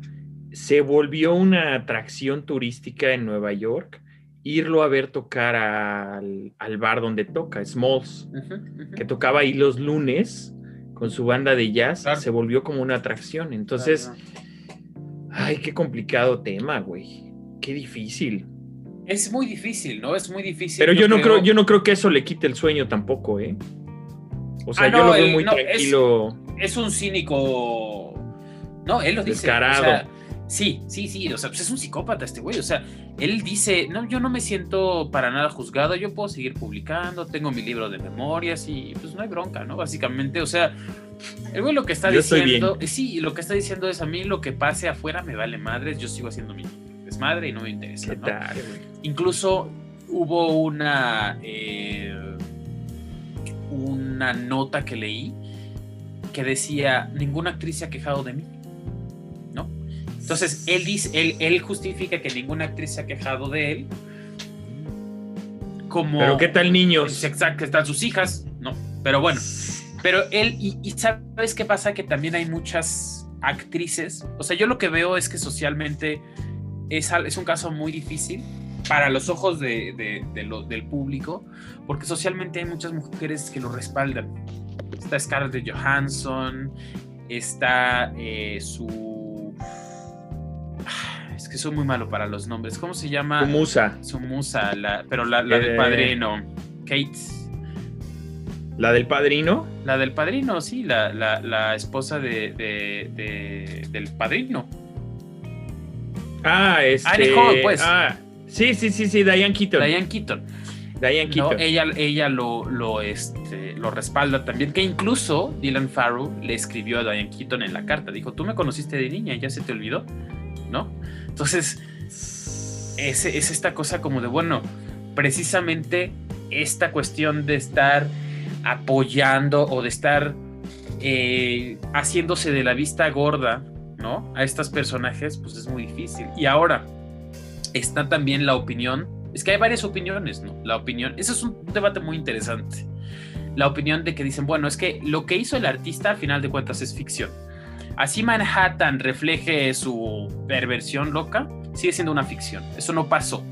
Speaker 1: se volvió una atracción turística en Nueva York irlo a ver tocar al, al bar donde toca, Smalls, que tocaba ahí los lunes con su banda de jazz,
Speaker 2: Claro.
Speaker 1: se volvió como una atracción. Entonces, ay, qué complicado tema, güey. Qué difícil.
Speaker 2: es muy difícil, ¿no? Es muy difícil.
Speaker 1: Pero yo no creo, yo no creo que eso le quite el sueño tampoco, ¿eh? O sea,
Speaker 2: Ah,
Speaker 1: yo lo veo muy
Speaker 2: no, es-
Speaker 1: tranquilo.
Speaker 2: es un cínico. No, él lo dice.
Speaker 1: Descarado.
Speaker 2: o sea, sí, sí, sí. O sea, pues es un psicópata este güey. O sea, él dice: No, yo no me siento para nada juzgado. Yo puedo seguir publicando. Tengo mi libro de memorias y pues no hay bronca, ¿no? Básicamente, o sea, el güey lo que está
Speaker 1: Yo
Speaker 2: diciendo. Sí, lo que está diciendo es: A mí lo que pase afuera me vale madres. Yo sigo haciendo mi desmadre y no me interesa,
Speaker 1: ¿Qué
Speaker 2: ¿no?
Speaker 1: tal?
Speaker 2: Incluso hubo una, eh, una nota que leí que decía, ninguna actriz se ha quejado de mí. Entonces, él, dice, él, él justifica que ninguna actriz se ha quejado de él como...
Speaker 1: Pero qué tal niños.
Speaker 2: Exacto, que están sus hijas, ¿no? Pero bueno, pero él, y, y ¿sabes qué pasa? Que también hay muchas actrices, o sea, yo lo que veo es que socialmente es, es un caso muy difícil para los ojos de, de- de lo- del público, porque socialmente hay muchas mujeres que lo respaldan. Está Scarlett Johansson, está eh, su... Que soy muy malo para los nombres. ¿Cómo se llama?
Speaker 1: Tu musa,
Speaker 2: Su musa, la- pero la, la del
Speaker 1: Eh.
Speaker 2: padrino. Kate.
Speaker 1: la del padrino.
Speaker 2: La del padrino, sí, la, la- la esposa de, de- de- del padrino.
Speaker 1: Ah, este.
Speaker 2: Annie Hall, pues.
Speaker 1: Ah, sí, sí, sí, sí, Diane Keaton.
Speaker 2: Diane Keaton.
Speaker 1: Diane
Speaker 2: No,
Speaker 1: Keaton.
Speaker 2: ella ella lo, lo, este, lo respalda también, que incluso Dylan Farrow le escribió a Diane Keaton en la carta. Dijo, tú me conociste de niña, ya se te olvidó, ¿no? Entonces, es, es esta cosa como de, bueno, precisamente esta cuestión de estar apoyando o de estar eh, haciéndose de la vista gorda, ¿no? A estos personajes, pues es muy difícil. Y ahora está también la opinión, es que hay varias opiniones, ¿no? La opinión, ese es un debate muy interesante. La opinión de que dicen, bueno, es que lo que hizo el artista a final de cuentas es ficción. Así Manhattan refleje su perversión loca, sigue siendo una ficción. Eso no pasó,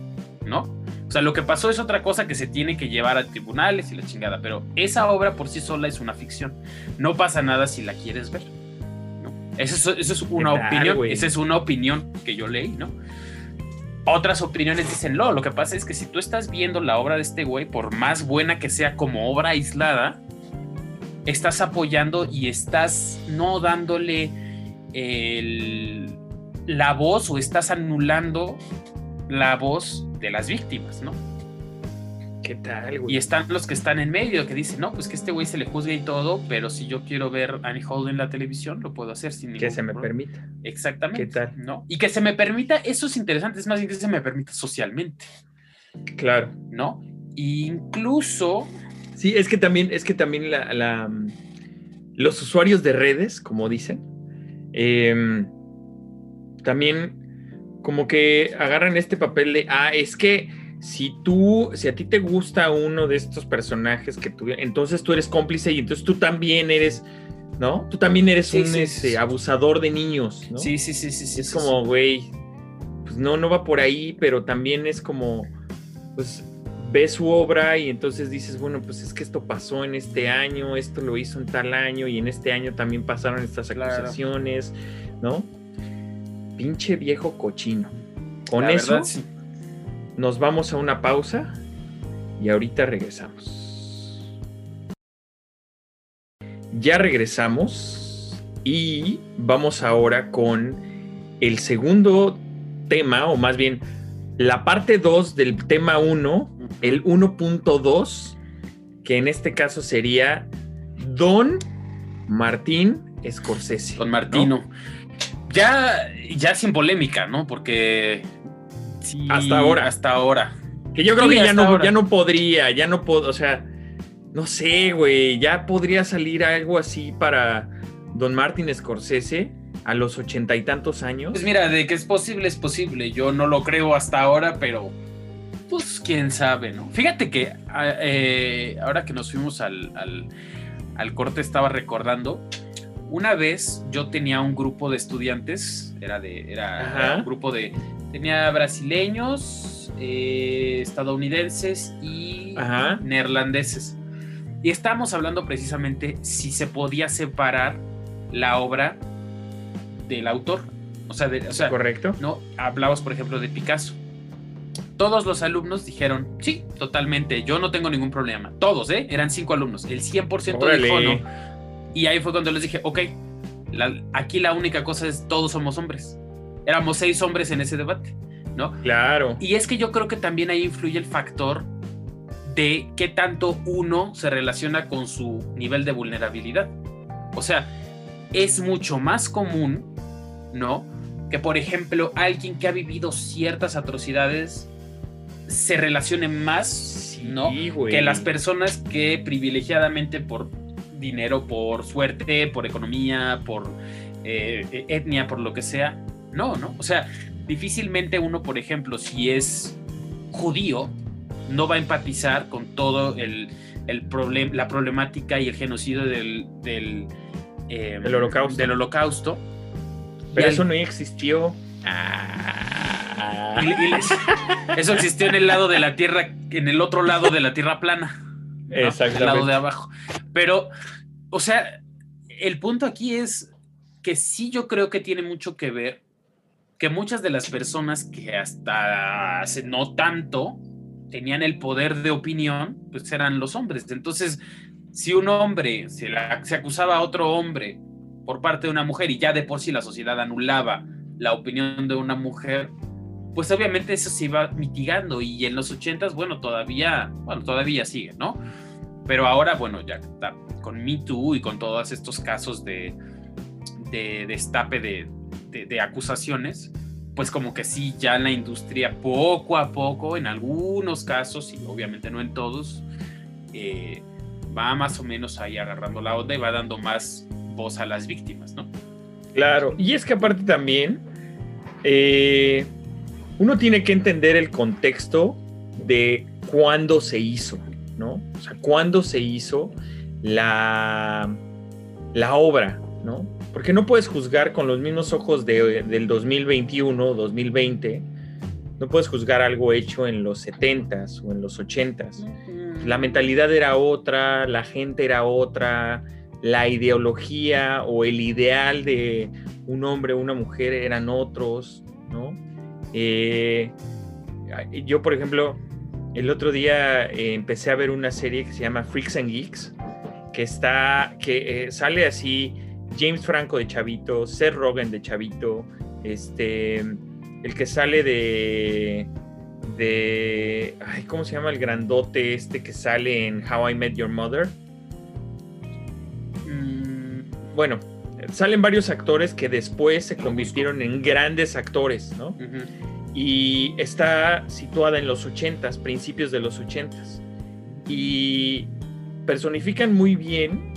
Speaker 2: ¿no? O sea, lo que pasó es otra cosa que se tiene que llevar a tribunales y la chingada, pero esa obra por sí sola es una ficción. No pasa nada si la quieres ver. ¿no? Esa es, esa es una
Speaker 1: ¿Qué tal,
Speaker 2: opinión, esa es una opinión que yo leí, ¿no? Otras opiniones dicen, no, lo que pasa es que si tú estás viendo la obra de este güey, por más buena que sea como obra aislada, estás apoyando y estás no dándole el- la voz o estás anulando la voz de las víctimas, ¿no?
Speaker 1: ¿Qué tal, güey?
Speaker 2: Y están los que están en medio, que dicen, no, pues que este güey se le juzgue y todo, pero si yo quiero ver Annie Hall en la televisión, lo puedo hacer sin
Speaker 1: Que
Speaker 2: ningún
Speaker 1: se me
Speaker 2: problema.
Speaker 1: permita.
Speaker 2: Exactamente.
Speaker 1: ¿Qué tal?
Speaker 2: ¿no? Y que se me permita, eso es interesante, es más bien que se me permita socialmente,
Speaker 1: Claro.
Speaker 2: ¿no? Incluso,
Speaker 1: Sí, es que también, es que también la, la, los usuarios de redes, como dicen, em, también como que agarran este papel de, ah, es que si tú, si a ti te gusta uno de estos personajes que tú, entonces tú eres cómplice y entonces tú también eres, ¿no? Tú también eres
Speaker 2: Sí,
Speaker 1: un
Speaker 2: sí, sí.
Speaker 1: abusador de niños, ¿no?
Speaker 2: sí, sí, sí, sí, sí.
Speaker 1: es como, güey, pues no, no va por ahí, pero también es como, pues ves su obra y entonces dices, bueno, pues es que esto pasó en este año, esto lo hizo en tal año y en este año también pasaron estas
Speaker 2: Claro.
Speaker 1: acusaciones, ¿no? Pinche viejo cochino. Con
Speaker 2: La
Speaker 1: eso
Speaker 2: verdad, sí.
Speaker 1: nos vamos a una pausa y ahorita regresamos. Ya regresamos y vamos ahora con el segundo tema, o más bien la parte 2 del tema 1, el 1.2, que en este caso sería Don Martín Scorsese.
Speaker 2: Don
Speaker 1: ¿no?
Speaker 2: Martino. Ya, ya sin polémica, ¿no? Porque sí,
Speaker 1: Hasta ahora.
Speaker 2: Hasta ahora.
Speaker 1: Que yo creo
Speaker 2: Sí,
Speaker 1: que ya no,
Speaker 2: ahora.
Speaker 1: ya no podría, ya no puedo, o sea, no sé, güey, ya podría salir algo así para Don Martin Scorsese a los ochenta y tantos años.
Speaker 2: Pues mira, de que es posible, es posible. Yo no lo creo hasta ahora, pero pues quién sabe, ¿no? Fíjate que ah, eh, ahora que nos fuimos al, al- al corte estaba recordando. Una vez yo tenía un grupo de estudiantes, era de, era, un grupo de, tenía brasileños, eh, estadounidenses y
Speaker 1: Ajá.
Speaker 2: neerlandeses. Y estábamos hablando precisamente si se podía separar la obra del autor. O sea, de- o sea,
Speaker 1: ¿Correcto?
Speaker 2: ¿no? Hablabas, por ejemplo, de Picasso. Todos los alumnos dijeron, sí, totalmente, yo no tengo ningún problema. Todos, ¿eh? Eran cinco alumnos. El 100%
Speaker 1: Órale.
Speaker 2: dijo no. Y ahí fue cuando les dije, ok, la- aquí la única cosa es todos somos hombres. Éramos seis hombres en ese debate, ¿no?
Speaker 1: Claro.
Speaker 2: Y es que yo creo que también ahí influye el factor de qué tanto uno se relaciona con su nivel de vulnerabilidad. O sea, es mucho más común, ¿no? Que por ejemplo alguien que ha vivido ciertas atrocidades se relacione más, ¿no?
Speaker 1: güey.
Speaker 2: Que las personas que privilegiadamente por dinero, por suerte, por economía, por eh, etnia, por lo que sea, no, ¿no? O sea, difícilmente uno, por ejemplo, si es judío, no va a empatizar con todo el, el problem- la problemática y el genocidio del, del, eh,
Speaker 1: El holocausto.
Speaker 2: del holocausto.
Speaker 1: Pero
Speaker 2: al-
Speaker 1: eso no existió. Ah.
Speaker 2: y- y les- eso existió en el lado de la tierra, en el otro lado de la tierra plana. ¿no?
Speaker 1: Exactamente.
Speaker 2: El lado de abajo. Pero, o sea, el punto aquí es que sí yo creo que tiene mucho que ver que muchas de las personas que hasta hace no tanto tenían el poder de opinión, pues eran los hombres. Entonces, si un hombre se, la- se acusaba a otro hombre por parte de una mujer y ya de por sí la sociedad anulaba la opinión de una mujer, pues obviamente eso se iba mitigando y en los ochentas, bueno, todavía, bueno, todavía sigue, ¿no? Pero ahora, bueno, ya con Me y con todos estos casos de, de destape de, de- de acusaciones, pues como que sí, ya la industria poco a poco, en algunos casos, y obviamente no en todos, eh, va más o menos ahí agarrando la onda y va dando más voz a las víctimas, ¿no?
Speaker 1: Claro, y es que aparte también eh, uno tiene que entender el contexto de cuándo se hizo, ¿no? O sea, cuándo se hizo la, la obra, ¿no? Porque no puedes juzgar con los mismos ojos de- del 2021, 2020, no puedes juzgar algo hecho en los 70s o en los 80s. La mentalidad era otra, la gente era otra, la ideología o el ideal de un hombre o una mujer eran otros, ¿no? Eh, yo, por ejemplo, el otro día eh, empecé a ver una serie que se llama Freaks and Geeks, que está, que eh, sale así James Franco de Chavito, Seth Rogen de Chavito, este, el que sale de de ay, ¿cómo se llama el grandote este que sale en How I Met Your Mother? Bueno, salen varios actores que después se convirtieron en grandes actores, ¿no? Y está situada en los 80s, principios de los 80s. Y personifican muy bien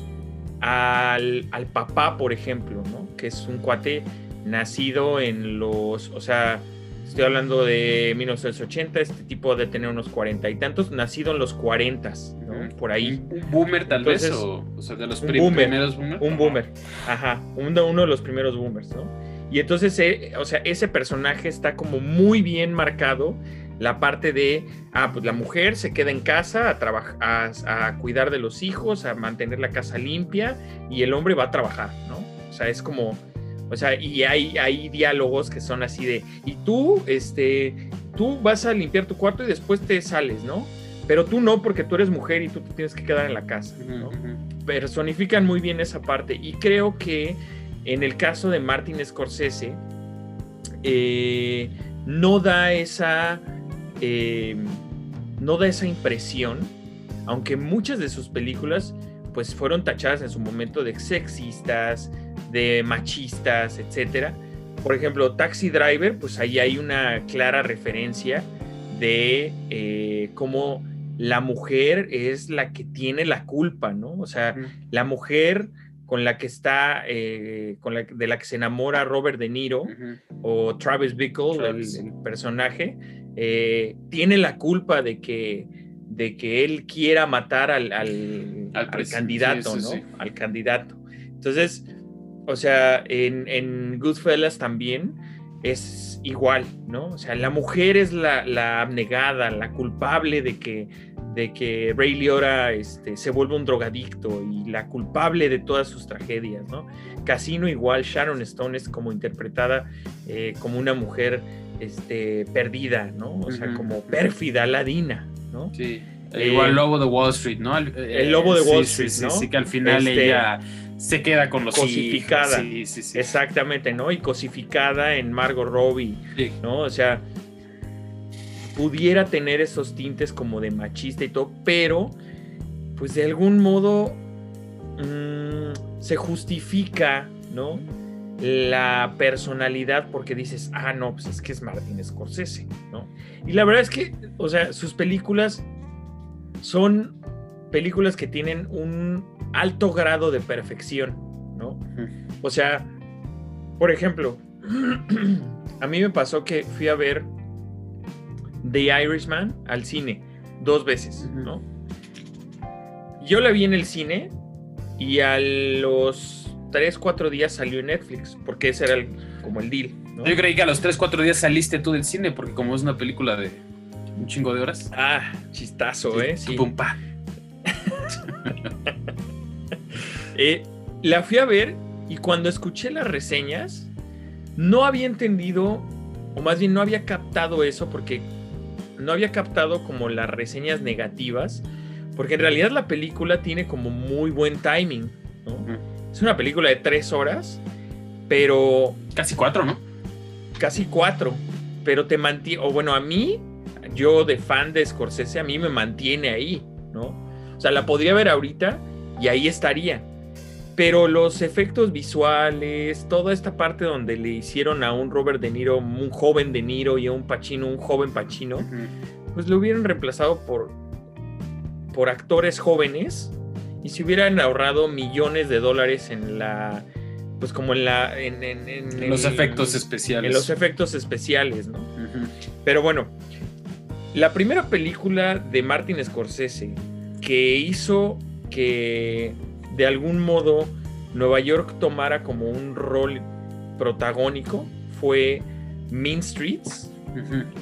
Speaker 1: al, al papá, por ejemplo, ¿no? Que es un cuate nacido en los, o sea, Estoy hablando de 1980, este tipo de tener unos cuarenta y tantos, nacido en los 40, ¿no? Por ahí.
Speaker 2: ¿Un boomer tal vez? O, sea, de los primeros boomers.
Speaker 1: Un boomer, ajá, uno, uno, de los primeros boomers, ¿no? Y entonces, eh, o sea, ese personaje está como muy bien marcado la parte de, ah, pues la mujer se queda en casa a, trabajar, a, cuidar de los hijos, a mantener la casa limpia y el hombre va a trabajar, ¿no? O sea, es como o sea, y hay, hay diálogos que son así de, y tú, este, tú vas a limpiar tu cuarto y después te sales, ¿no? Pero tú no, porque tú eres mujer y tú te tienes que quedar en la casa, ¿no? Personifican muy bien esa parte. Y creo que en el caso de Martin Scorsese, eh, no da esa. Eh, no da esa impresión, aunque muchas de sus películas pues fueron tachadas en su momento de sexistas, de machistas, etcétera. Por ejemplo, Taxi Driver, pues ahí hay una clara referencia de eh, cómo la mujer es la que tiene la culpa, ¿no? O sea, la mujer con la que está, eh, con la, de la que se enamora Robert De Niro o Travis Bickle, El, personaje, eh, tiene la culpa de que, de que él quiera matar al, al, candidato, ¿no? Al candidato. Entonces, o sea, en, Goodfellas también es igual, ¿no? O sea, la mujer es la, abnegada, la culpable de que, de que Ray Liotta este, se vuelva un drogadicto y la culpable de todas sus tragedias, ¿no? Casino igual, Sharon Stone es como interpretada eh, como una mujer este, perdida, ¿no? O sea, como pérfida, ladina, ¿no?
Speaker 2: Sí. Eh, igual el lobo de Wall Street, ¿no? El,
Speaker 1: lobo de Wall Street, ¿no?
Speaker 2: Sí, sí, que al final este, ella se queda con los
Speaker 1: cosificada. Exactamente, ¿no? Y cosificada en Margot Robbie, ¿no? O sea, pudiera tener esos tintes como de machista y todo, pero pues de algún modo mm, se justifica, ¿no? La personalidad porque dices, ah, no, pues es que es Martin Scorsese, ¿no? Y la verdad es que, o sea, sus películas son películas que tienen un alto grado de perfección, ¿no? O sea, por ejemplo, a mí me pasó que fui a ver The Irishman al cine dos veces, ¿no? Yo la vi en el cine y a los 3, 4 días salió en Netflix, porque ese era como el deal. ¿No?
Speaker 2: Yo creí que a los 3, 4 días saliste tú del cine, porque como es una película de un chingo de horas.
Speaker 1: Ah, chistazo, ¿eh?
Speaker 2: Sí. Pum, pa.
Speaker 1: Eh, la fui a ver y cuando escuché las reseñas, no había entendido, o más bien no había captado eso, porque no había captado como las reseñas negativas, porque en realidad la película tiene como muy buen timing, Es una película de tres horas, pero...
Speaker 2: Casi cuatro, ¿no?
Speaker 1: Casi cuatro, pero te mantiene, o bueno, a mí, yo de fan de Scorsese, a mí me mantiene ahí, ¿no? O sea, la podría ver ahorita y ahí estaría. Pero los efectos visuales, toda esta parte donde le hicieron a un Robert De Niro, un joven De Niro y a un Pacino, un joven Pacino, pues lo hubieran reemplazado por, por actores jóvenes. Y se hubieran ahorrado millones de dólares en la pues como en la en,
Speaker 2: los efectos especiales.
Speaker 1: en los efectos especiales no pero bueno la primera película de Martin Scorsese que hizo que de algún modo Nueva York tomara como un rol protagónico fue Mean Streets,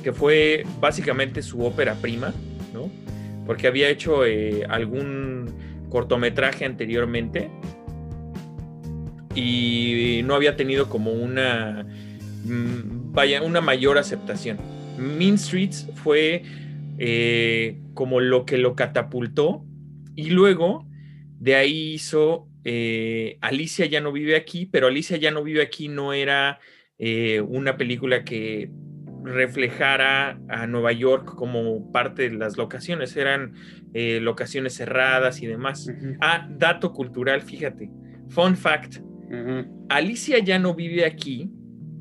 Speaker 1: que fue básicamente su ópera prima, ¿no? Porque había hecho eh, algún cortometraje anteriormente y no había tenido como una, mm, vaya, una mayor aceptación. Mean Streets fue eh, como lo que lo catapultó y luego de ahí hizo eh, Alicia ya no vive aquí, pero Alicia ya no vive aquí no era eh, una película que reflejara a Nueva York como parte de las locaciones, eran eh, locaciones cerradas y demás. Ah, dato cultural, fíjate, fun fact, Alicia ya no vive aquí,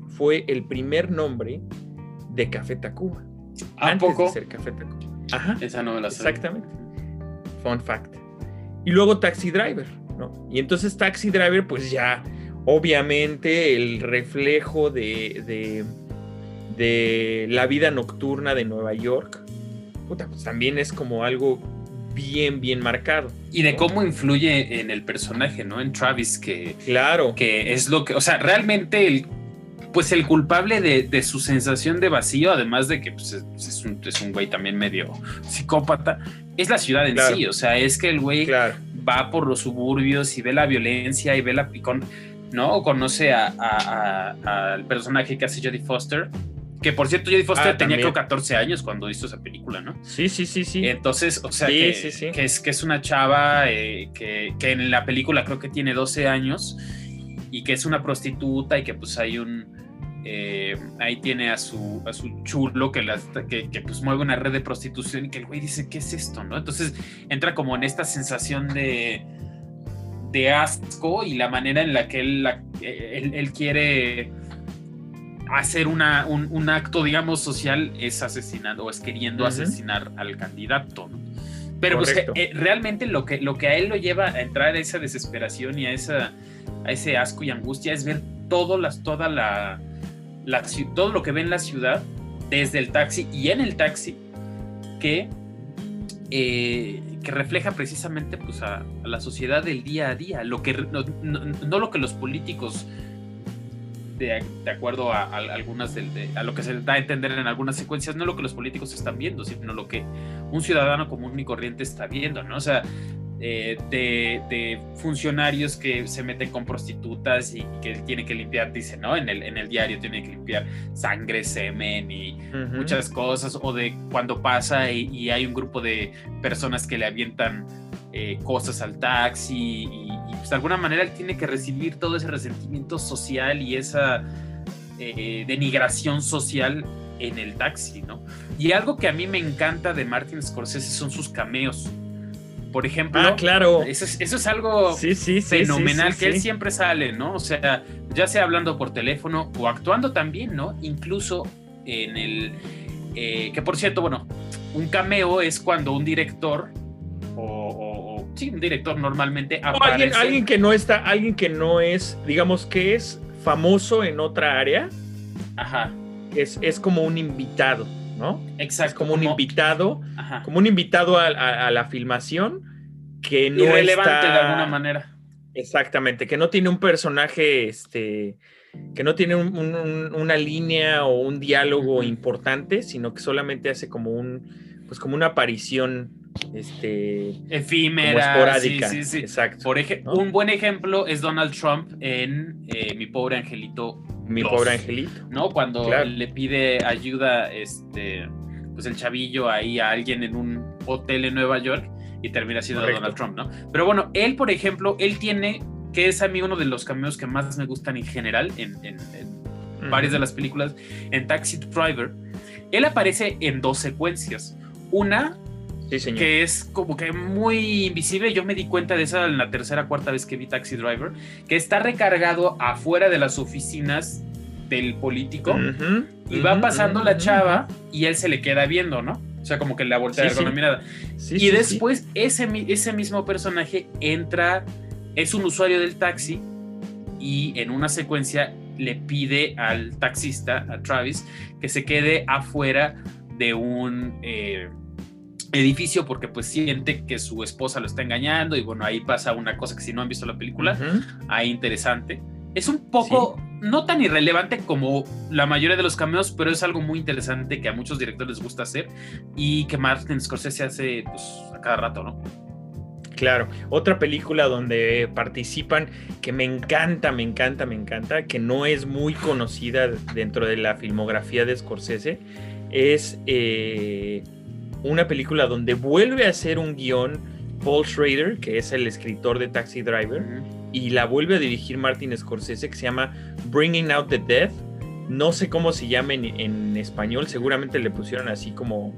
Speaker 1: fue el primer nombre de Café Tacuba.
Speaker 2: ¿A antes poco?
Speaker 1: de ser Café Tacuba. Ajá.
Speaker 2: Esa no me la
Speaker 1: sé. Exactamente. Fun fact. Y luego Taxi Driver, ¿no? Y entonces Taxi Driver, pues ya, obviamente, el reflejo de, de, la vida nocturna de Nueva York, puta, pues también es como algo bien, bien marcado.
Speaker 2: Y de cómo influye en el personaje, ¿no? En Travis, que.
Speaker 1: Claro.
Speaker 2: Que es lo que. O sea, realmente el pues el culpable de, su sensación de vacío, además de que pues, es, un, es, un, güey también medio psicópata, es la ciudad en sí. O sea, es que el güey va por los suburbios y ve la violencia y ve la picón, ¿no? Conoce al personaje que hace Jodie Foster. Que por cierto, Jodie Foster ah, tenía creo 14 años cuando hizo esa película, ¿no?
Speaker 1: Sí, sí, sí, sí.
Speaker 2: Entonces, o sea, que, es, que es una chava eh, que, que en la película creo que tiene 12 años y que es una prostituta y que pues hay un, eh, ahí tiene a su, a su chulo que, que, pues mueve una red de prostitución y que el güey dice, ¿qué es esto? ¿no? Entonces entra como en esta sensación de, de asco y la manera en la que él, él, quiere hacer una, un, acto, digamos, social es asesinando o es queriendo asesinar al candidato. Pero pues, eh, realmente lo que, lo que a él lo lleva a entrar a esa desesperación y a, esa, a ese asco y angustia es ver todo las, toda la todo lo que ve en la ciudad desde el taxi y en el taxi que, eh, que refleja precisamente pues, a, la sociedad del día a día, lo que, no, lo que los políticos, de, acuerdo a, algunas a lo que se da a entender en algunas secuencias, no lo que los políticos están viendo, sino lo que un ciudadano común y corriente está viendo, ¿no? O sea, eh, de, funcionarios que se meten con prostitutas y que tienen que limpiar, dice, ¿no? En el, en el diario tienen que limpiar sangre, semen y muchas cosas, o de cuando pasa y, hay un grupo de personas que le avientan eh, cosas al taxi y, pues de alguna manera él tiene que recibir todo ese resentimiento social y esa eh, denigración social en el taxi, ¿no? Y algo que a mí me encanta de Martin Scorsese son sus cameos por ejemplo.
Speaker 1: Ah, claro.
Speaker 2: Eso es, algo fenomenal, que él siempre sale, ¿no? O sea, ya sea hablando por teléfono o actuando también, ¿no? Incluso en el... Eh, que por cierto, bueno, un cameo es cuando un director o, sí, un director normalmente
Speaker 1: aparece... alguien, que no está, alguien que no es, digamos que es famoso en otra área.
Speaker 2: Ajá.
Speaker 1: Es, es como un invitado. ¿no?
Speaker 2: Exacto.
Speaker 1: como, un invitado, como un invitado a, la filmación que no
Speaker 2: Irrelevante de alguna manera.
Speaker 1: Exactamente, que no tiene un personaje, este, que no tiene una línea o un diálogo importante, sino que solamente hace como un, pues como una aparición, este,
Speaker 2: efímera,
Speaker 1: esporádica.
Speaker 2: Sí, sí, Exacto. Por ejemplo, un buen ejemplo es Donald Trump en eh, Mi pobre angelito
Speaker 1: mi pobre angelito.
Speaker 2: ¿No? Cuando le pide ayuda, este, pues el chavillo ahí a alguien en un hotel en Nueva York y termina siendo Donald Trump, ¿no? Pero bueno, él, por ejemplo, él tiene, que es a mí uno de los cameos que más me gustan en general, en, varias de las películas, en Taxi Driver, él aparece en dos secuencias. Una que es como que muy invisible. Yo me di cuenta de esa en la tercera cuarta vez que vi Taxi Driver, que está recargado afuera de las oficinas del político y va pasando la chava y él se le queda viendo, ¿no? O sea, como que le voltea con la mirada. y después Ese, ese mismo personaje entra, es un usuario del taxi y en una secuencia le pide al taxista, a Travis, que se quede afuera de un... Eh, edificio porque pues siente que su esposa lo está engañando y bueno, ahí pasa una cosa que si no han visto la película, ahí interesante. Es un poco, no tan irrelevante como la mayoría de los cameos, pero es algo muy interesante que a muchos directores les gusta hacer y que Martin Scorsese hace pues, a cada rato, ¿no?
Speaker 1: Claro, otra película donde participan que me encanta, me encanta, me encanta, que no es muy conocida dentro de la filmografía de Scorsese, es eh, una película donde vuelve a hacer un guion Paul Schrader, que es el escritor de Taxi Driver, y la vuelve a dirigir Martin Scorsese, que se llama Bringing Out the Dead, no sé cómo se llama en, en español, seguramente le pusieron así como,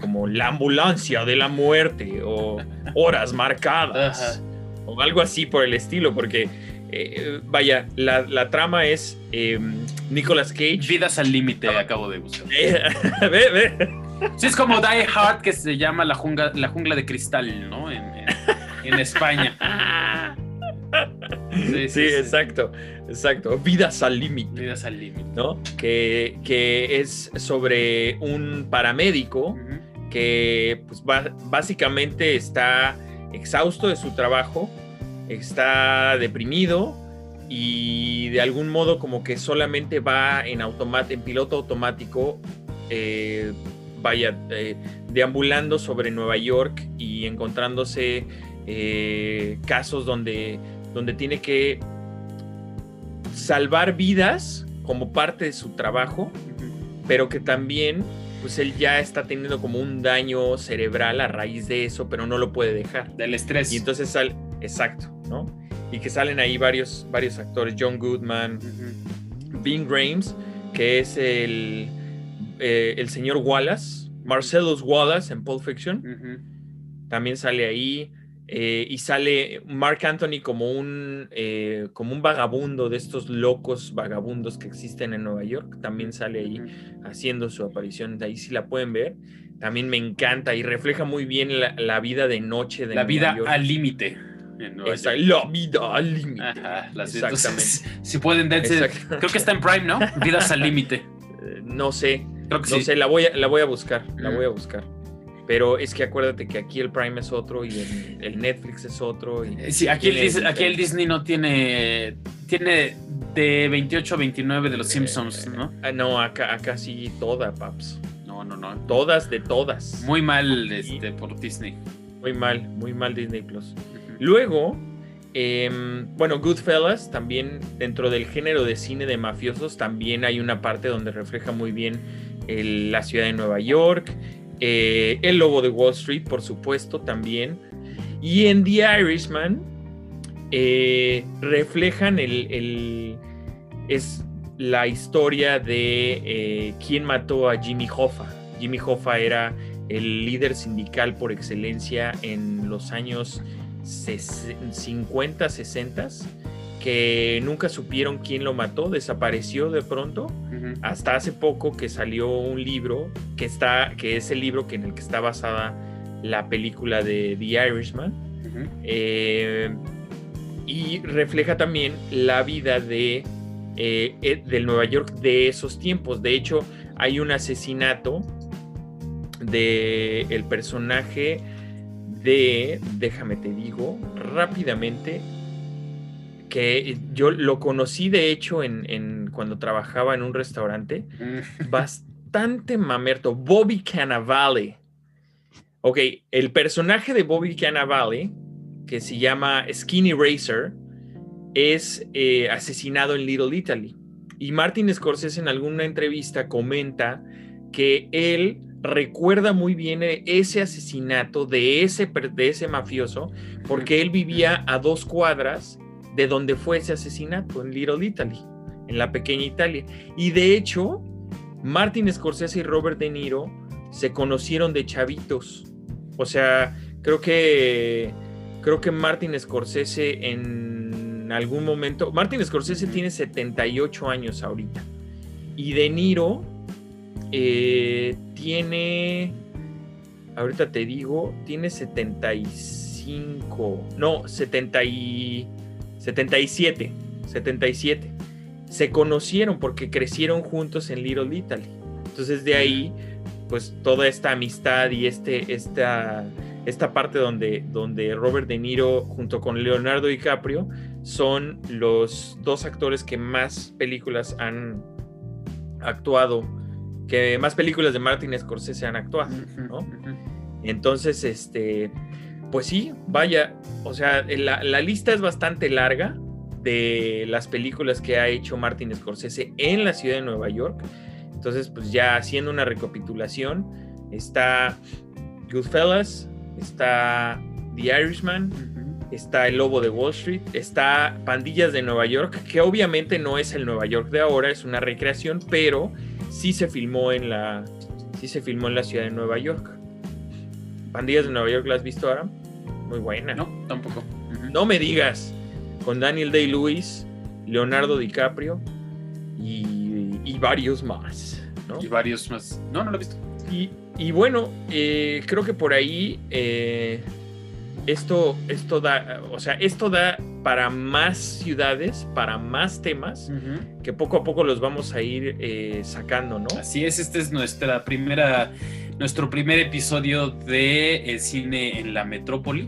Speaker 1: como la ambulancia de la muerte o horas marcadas o algo así por el estilo, porque eh, vaya, la, la trama es eh, Nicolas Cage.
Speaker 2: Vidas al límite, acabo de buscar.
Speaker 1: Ve, ve.
Speaker 2: Sí, es como Die Hard, que se llama la jungla, la jungla de cristal, ¿no? En, en- en España. Sí,
Speaker 1: Sí, exacto, exacto. Vidas al límite.
Speaker 2: Vidas al límite.
Speaker 1: ¿no? Que, que es sobre un paramédico que pues, básicamente está exhausto de su trabajo, está deprimido y de algún modo como que solamente va en, en piloto automático, eh, vaya, eh, deambulando sobre Nueva York y encontrándose eh, casos donde, donde tiene que salvar vidas como parte de su trabajo, pero que también pues él ya está teniendo como un daño cerebral a raíz de eso, pero no lo puede dejar.
Speaker 2: Del estrés.
Speaker 1: Y entonces sale, exacto, ¿no? Y que salen ahí varios, varios actores, John Goodman. Bing Rames, que es el, eh, el señor Wallace, Marcellus Wallace en Pulp Fiction, también sale ahí. eh, y sale Mark Anthony como un, eh, como un vagabundo de estos locos vagabundos que existen en Nueva York. También sale ahí haciendo su aparición. De ahí sí la pueden ver. También me encanta y refleja muy bien la, la vida de noche de
Speaker 2: La
Speaker 1: Nueva
Speaker 2: vida
Speaker 1: York.
Speaker 2: al límite.
Speaker 1: la vida al límite. Exactamente.
Speaker 2: entonces, si pueden dense. Creo que está en Prime, ¿no? Vidas al límite.
Speaker 1: No sé,
Speaker 2: Creo que
Speaker 1: no
Speaker 2: sí.
Speaker 1: sé, la voy a, la voy a buscar, la voy a buscar. Pero es que acuérdate que aquí el Prime es otro y el, el Netflix es otro. Y
Speaker 2: Eh, Sí, aquí el,
Speaker 1: tiene
Speaker 2: Dis- aquí el Disney no tiene. Tiene de 28 a 29 de los Simpsons, ¿no?
Speaker 1: Ah, no, acá, acá sí toda, paps.
Speaker 2: No, no, no.
Speaker 1: Todas de todas.
Speaker 2: Muy mal este, por Disney.
Speaker 1: Muy mal, muy mal Disney Plus. Luego, em, bueno, Goodfellas también dentro del género de cine de mafiosos también hay una parte donde refleja muy bien la ciudad de Nueva York, eh, el lobo de Wall Street, por supuesto, también. Y en The Irishman eh, reflejan el, el- es la historia de eh, quién mató a Jimmy Hoffa. Jimmy Hoffa era el líder sindical por excelencia en los años 50, 60, que nunca supieron quién lo mató, desapareció de pronto, hasta hace poco que salió un libro, que, está, que es el libro que en el que está basada la película de The Irishman, eh, y refleja también la vida de, eh, eh, del Nueva York de esos tiempos. De hecho, hay un asesinato de el personaje de, déjame te digo rápidamente, que yo lo conocí de hecho en, en- cuando trabajaba en un restaurante, bastante mamerto, Bobby Cannavale. Ok, el personaje de Bobby Cannavale, que se llama Skinny Racer, es eh, asesinado en Little Italy. Y Martin Scorsese en alguna entrevista comenta que él recuerda muy bien eh, ese asesinato de ese, de ese mafioso, porque él vivía a dos cuadras de donde fue ese asesinato, en Little Italy, en la pequeña Italia. Y de hecho, Martin Scorsese y Robert De Niro se conocieron de chavitos. O sea, creo que creo que Martin Scorsese en algún momento, Martin Scorsese tiene 78 años ahorita y De Niro eh, tiene, ahorita te digo, tiene 75, no, 70 y, 77, 77. Se conocieron porque crecieron juntos en Little Italy. Entonces de ahí, pues toda esta amistad y este, esta, esta parte donde, donde Robert De Niro junto con Leonardo DiCaprio son los dos actores que más películas han actuado, que más películas de Martin Scorsese han actuado, ¿no? Entonces, este, pues sí, vaya, o sea, la, la lista es bastante larga de las películas que ha hecho Martin Scorsese en la ciudad de Nueva York. Entonces, pues ya haciendo una recapitulación, está Goodfellas, está The Irishman, está El Lobo de Wall Street, está Pandillas de Nueva York, que obviamente no es el Nueva York de ahora, es una recreación, pero sí se filmó en la, sí se filmó en la ciudad de Nueva York. Pandillas de Nueva York, ¿la has visto ahora? Muy buena.
Speaker 2: No, tampoco.
Speaker 1: No me digas, con Daniel Day-Lewis, Leonardo DiCaprio y, varios más.
Speaker 2: Y varios más. No, no lo he visto.
Speaker 1: Y, bueno, eh, creo que por ahí eh, esto, esto da, o sea, esto da para más ciudades, para más temas, que poco a poco los vamos a ir eh, sacando, ¿no?
Speaker 2: Así es, este es nuestra primera, nuestro primer episodio de el cine en la metrópoli,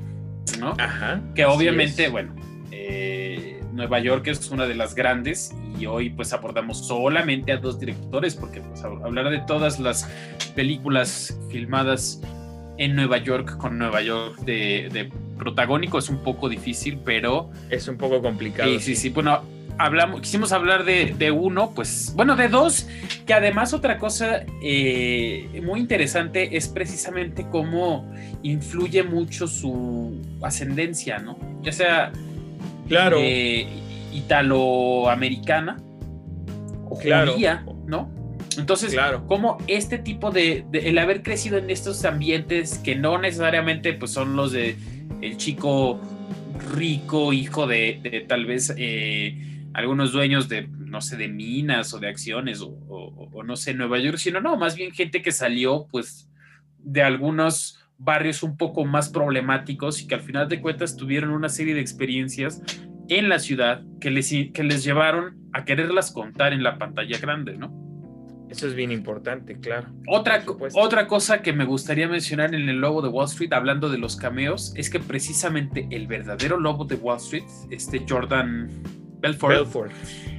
Speaker 2: ¿no?
Speaker 1: Ajá.
Speaker 2: Que obviamente, bueno, eh, Nueva York es una de las grandes y hoy pues abordamos solamente a dos directores porque pues hablar de todas las películas filmadas en Nueva York con Nueva York de, protagónico es un poco difícil, pero...
Speaker 1: Es un poco complicado.
Speaker 2: Sí, sí, sí. Bueno, hablamos, quisimos hablar de, uno, pues, bueno, de dos, que además otra cosa eh, muy interesante es precisamente cómo influye mucho su ascendencia, ¿no? Ya sea
Speaker 1: claro.
Speaker 2: Eh, italoamericana o
Speaker 1: claro.
Speaker 2: ¿no? Entonces, claro. como este tipo de, el haber crecido en estos ambientes que no necesariamente pues son los de el chico rico, hijo de, tal vez eh, algunos dueños de, no sé, de minas o de acciones o, no sé, Nueva York, sino no, más bien gente que salió pues de algunos barrios un poco más problemáticos y que al final de cuentas tuvieron una serie de experiencias en la ciudad que les, que les llevaron a quererlas contar en la pantalla grande, ¿no?
Speaker 1: Eso es bien importante, claro.
Speaker 2: Otra, otra cosa que me gustaría mencionar en el Lobo de Wall Street, hablando de los cameos, es que precisamente el verdadero Lobo de Wall Street, este Jordan Belfort,
Speaker 1: Belfort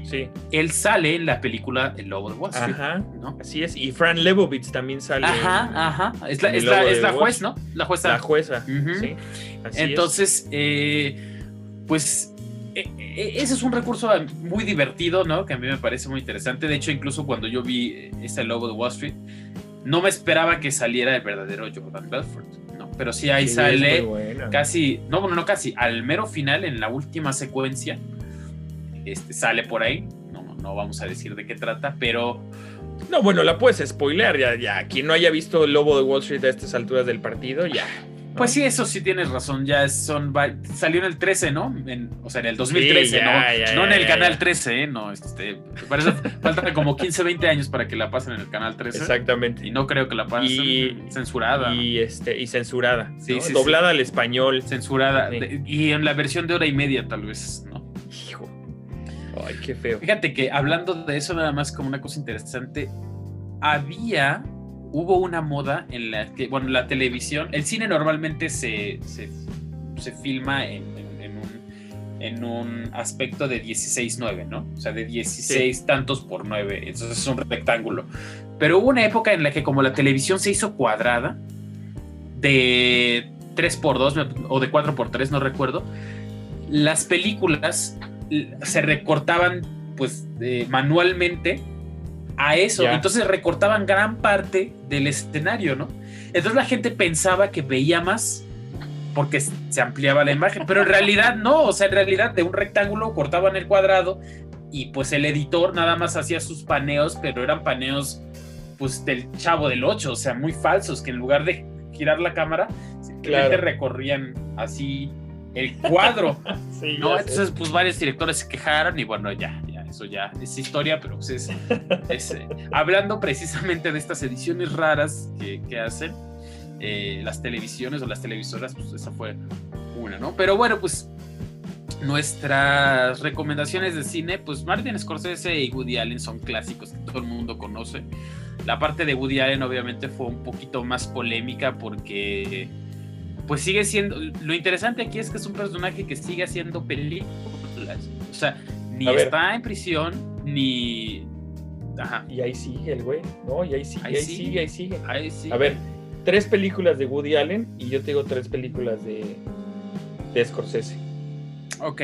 Speaker 1: sí.
Speaker 2: él sale en la película El Lobo de Wall Street.
Speaker 1: Ajá, ¿no? así es. Y Fran Lebowitz también sale.
Speaker 2: Ajá, ajá. Es la, es la, es la juez, ¿no?
Speaker 1: La jueza. La jueza, sí.
Speaker 2: Entonces, eh, pues ese es un recurso muy divertido, ¿no? Que a mí me parece muy interesante. De hecho, incluso cuando yo vi este logo de Wall Street, no me esperaba que saliera el verdadero Jordan Belfort, ¿no? Pero sí ahí sale casi, no, bueno, no casi, al mero final, en la última secuencia, este, sale por ahí. No, no vamos a decir de qué trata, pero...
Speaker 1: No, bueno, la puedes spoiler, ya, ya. Quien no haya visto el lobo de Wall Street a estas alturas del partido, ya
Speaker 2: pues sí, eso sí tienes razón. Ya son. Salió en el 13, ¿no? o sea, en el 2013, ¿no? no en el canal 13, ¿eh? No, este. Parece falta como 15, 20 años para que la pasen en el canal 13.
Speaker 1: Exactamente.
Speaker 2: Y no creo que la pasen censurada.
Speaker 1: Y, este, y censurada. Sí, Doblada al español.
Speaker 2: Censurada. y en la versión de hora y media, tal vez, ¿no?
Speaker 1: Hijo. Ay, qué feo.
Speaker 2: Fíjate que hablando de eso, nada más como una cosa interesante. Había hubo una moda en la que, bueno, la televisión, el cine normalmente se, se, filma en, en, un, aspecto de 16-9, ¿no? O sea, de 16 tantos por 9, entonces es un rectángulo. Pero hubo una época en la que como la televisión se hizo cuadrada, de 3 por 2 o de 4 por 3 no recuerdo, las películas se recortaban pues manualmente a eso. Entonces recortaban gran parte del escenario, ¿no? Entonces la gente pensaba que veía más porque se ampliaba la imagen, pero en realidad no, o sea, en realidad de un rectángulo cortaban el cuadrado y pues el editor nada más hacía sus paneos, pero eran paneos pues del chavo del 8, o sea, muy falsos, que en lugar de girar la cámara, simplemente recorrían así el cuadro. ¿no? Entonces, pues varios directores se quejaron y bueno, ya, eso ya es historia, pero pues es, eh, hablando precisamente de estas ediciones raras que, hacen eh, las televisiones o las televisoras, pues esa fue una, ¿no? Pero bueno, pues nuestras recomendaciones de cine, pues Martin Scorsese y Woody Allen son clásicos que todo el mundo conoce. La parte de Woody Allen obviamente fue un poquito más polémica porque pues sigue siendo, lo interesante aquí es que es un personaje que sigue haciendo películas. O sea, ni está en prisión, ni.
Speaker 1: Ajá. Y ahí sigue el güey, ¿no? Y ahí sigue, ahí, sigue, ahí sigue.
Speaker 2: Ahí sigue.
Speaker 1: A ver, tres películas de Woody Allen y yo te digo tres películas de, de Scorsese.
Speaker 2: Ok.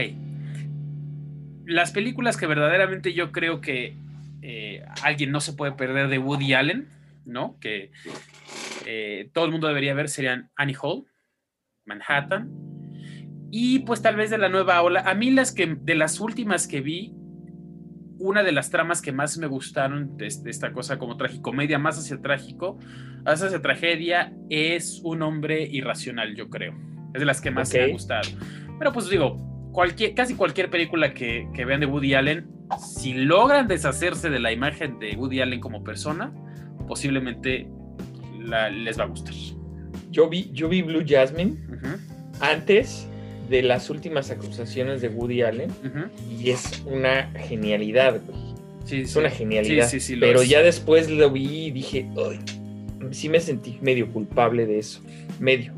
Speaker 2: Las películas que verdaderamente yo creo que eh, alguien no se puede perder de Woody Allen, ¿no? Que eh, todo el mundo debería ver serían Annie Hall, Manhattan, Y pues tal vez de la nueva ola. A mí las que, de las últimas que vi, una de las tramas que más me gustaron de, esta cosa como tragicomedia, más hacia trágico, más hacia tragedia, es un hombre irracional, yo creo. Es de las que más me ha gustado. Pero pues digo, cualquier, casi cualquier película que, que vean de Woody Allen, si logran deshacerse de la imagen de Woody Allen como persona, posiblemente les va a gustar.
Speaker 1: Yo vi, yo vi Blue Jasmine antes de las últimas acusaciones de Woody Allen y es una genialidad, Sí, es una genialidad. pero ya después lo vi y dije, Ay, sí me sentí medio culpable de eso. Medio.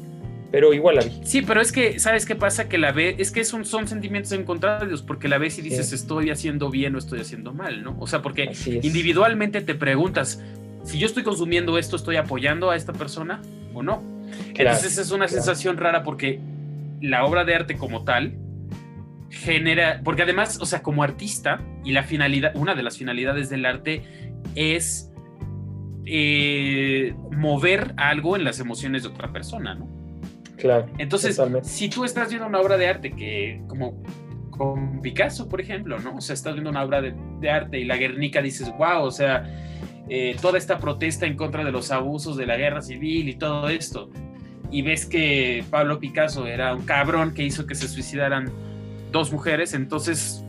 Speaker 1: Pero igual la vi.
Speaker 2: Sí, pero es que, ¿sabes qué pasa? Que la ve, es que son, son sentimientos encontrados, porque la ves y dices, estoy haciendo bien o estoy haciendo mal, ¿no? O sea, porque individualmente te preguntas, si yo estoy consumiendo esto, ¿estoy apoyando a esta persona o no? Entonces es una sensación rara porque la obra de arte como tal genera, porque además, o sea, como artista, y la finalidad, una de las finalidades del arte es eh, mover algo en las emociones de otra persona, ¿no?
Speaker 1: Claro.
Speaker 2: Entonces, si tú estás viendo una obra de arte que, como con Picasso, por ejemplo, ¿no? O sea, estás viendo una obra de, de arte y la Guernica dices, wow, o sea, eh, toda esta protesta en contra de los abusos de la guerra civil y todo esto, y ves que Pablo Picasso era un cabrón que hizo que se suicidaran dos mujeres, entonces,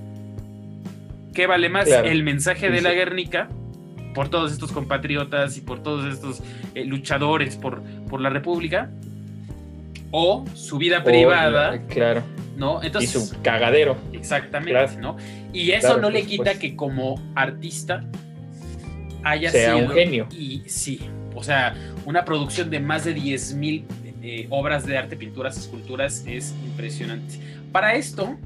Speaker 2: ¿qué vale más? El mensaje de la Guernica por todos estos compatriotas y por todos estos eh, luchadores por, por la República, o su vida privada.
Speaker 1: claro.
Speaker 2: ¿no?
Speaker 1: Entonces, y su cagadero.
Speaker 2: Exactamente, ¿no? Y eso no le quita que como artista haya
Speaker 1: sea un genio.
Speaker 2: Y sí, o sea, una producción de más de 10 mil eh, obras de arte, pinturas, esculturas es impresionante. Para esto,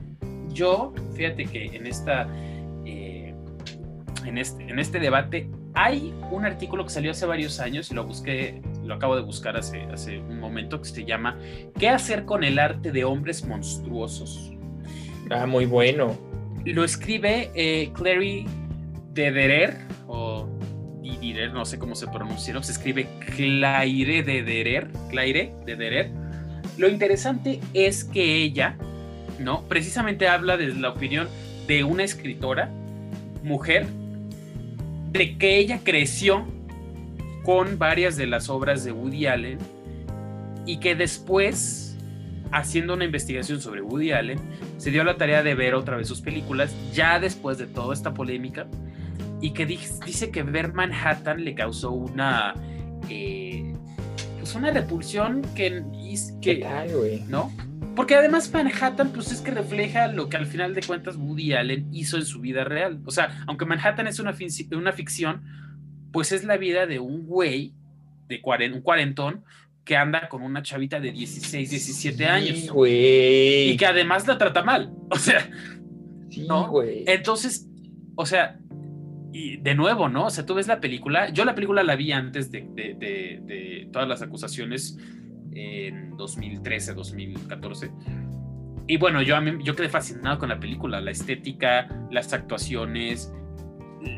Speaker 2: yo, fíjate que en esta... Eh, en este, en este debate hay un artículo que salió hace varios años y lo busqué, lo acabo de buscar hace, hace un momento, que se llama ¿Qué hacer con el arte de hombres monstruosos?
Speaker 1: Ah, muy bueno.
Speaker 2: Lo escribe eh, Clary Dederer, no sé cómo se pronuncia, se escribe Claire de Derer, Claire de Derer. Lo interesante es que ella, ¿no? Precisamente habla desde la opinión de una escritora, mujer, de que ella creció con varias de las obras de Woody Allen y que después, haciendo una investigación sobre Woody Allen, se dio la tarea de ver otra vez sus películas, ya después de toda esta polémica, y que dice que ver Manhattan le causó una eh, pues una repulsión que, que no porque además Manhattan pues es que refleja lo que al final de cuentas Woody Allen hizo en su vida real o sea aunque Manhattan es una, una ficción pues es la vida de un güey de un cuarentón que anda con una chavita de 16, 17 años. Y que además la trata mal. O sea, ¿no? Entonces, o sea, y de nuevo, ¿no? O sea, tú ves la película, yo la película la vi antes de, todas las acusaciones en 2013, 2014. Y bueno, yo, a mí, yo quedé fascinado con la película, la estética, las actuaciones,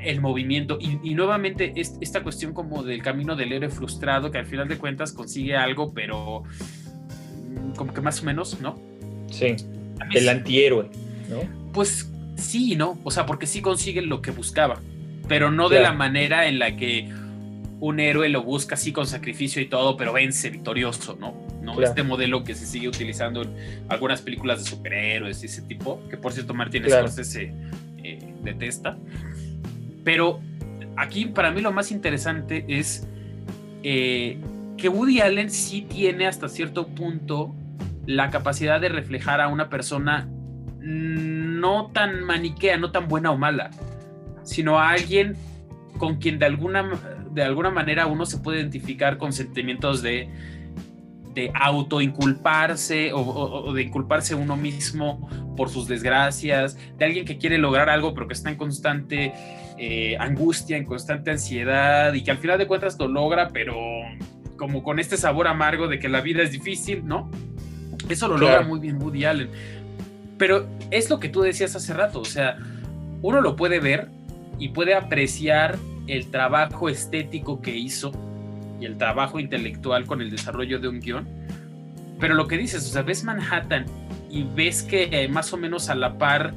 Speaker 2: el movimiento y, nuevamente esta cuestión como del camino del héroe frustrado que al final de cuentas consigue algo, pero mm, como que más o menos, ¿no?
Speaker 1: Sí, el antihéroe, ¿no?
Speaker 2: Pues sí, ¿no? O sea, porque sí consigue lo que buscaba pero no de la manera en la que un héroe lo busca así con sacrificio y todo, pero vence victorioso, ¿no? ¿No? Este modelo que se sigue utilizando en algunas películas de superhéroes y ese tipo, que por cierto Martín Scorsese eh, detesta. Pero aquí para mí lo más interesante es eh, que Woody Allen sí tiene hasta cierto punto la capacidad de reflejar a una persona no tan maniquea, no tan buena o mala sino a alguien con quien de alguna, de alguna manera uno se puede identificar con sentimientos de, de autoinculparse o, o, de inculparse uno mismo por sus desgracias, de alguien que quiere lograr algo pero que está en constante eh, angustia, en constante ansiedad y que al final de cuentas lo logra, pero como con este sabor amargo de que la vida es difícil, ¿no? Eso lo logra muy bien Woody Allen. Pero es lo que tú decías hace rato, o sea, uno lo puede ver y puede apreciar el trabajo estético que hizo y el trabajo intelectual con el desarrollo de un guion. Pero lo que dices, o sea, ves Manhattan y ves que más o menos a la par,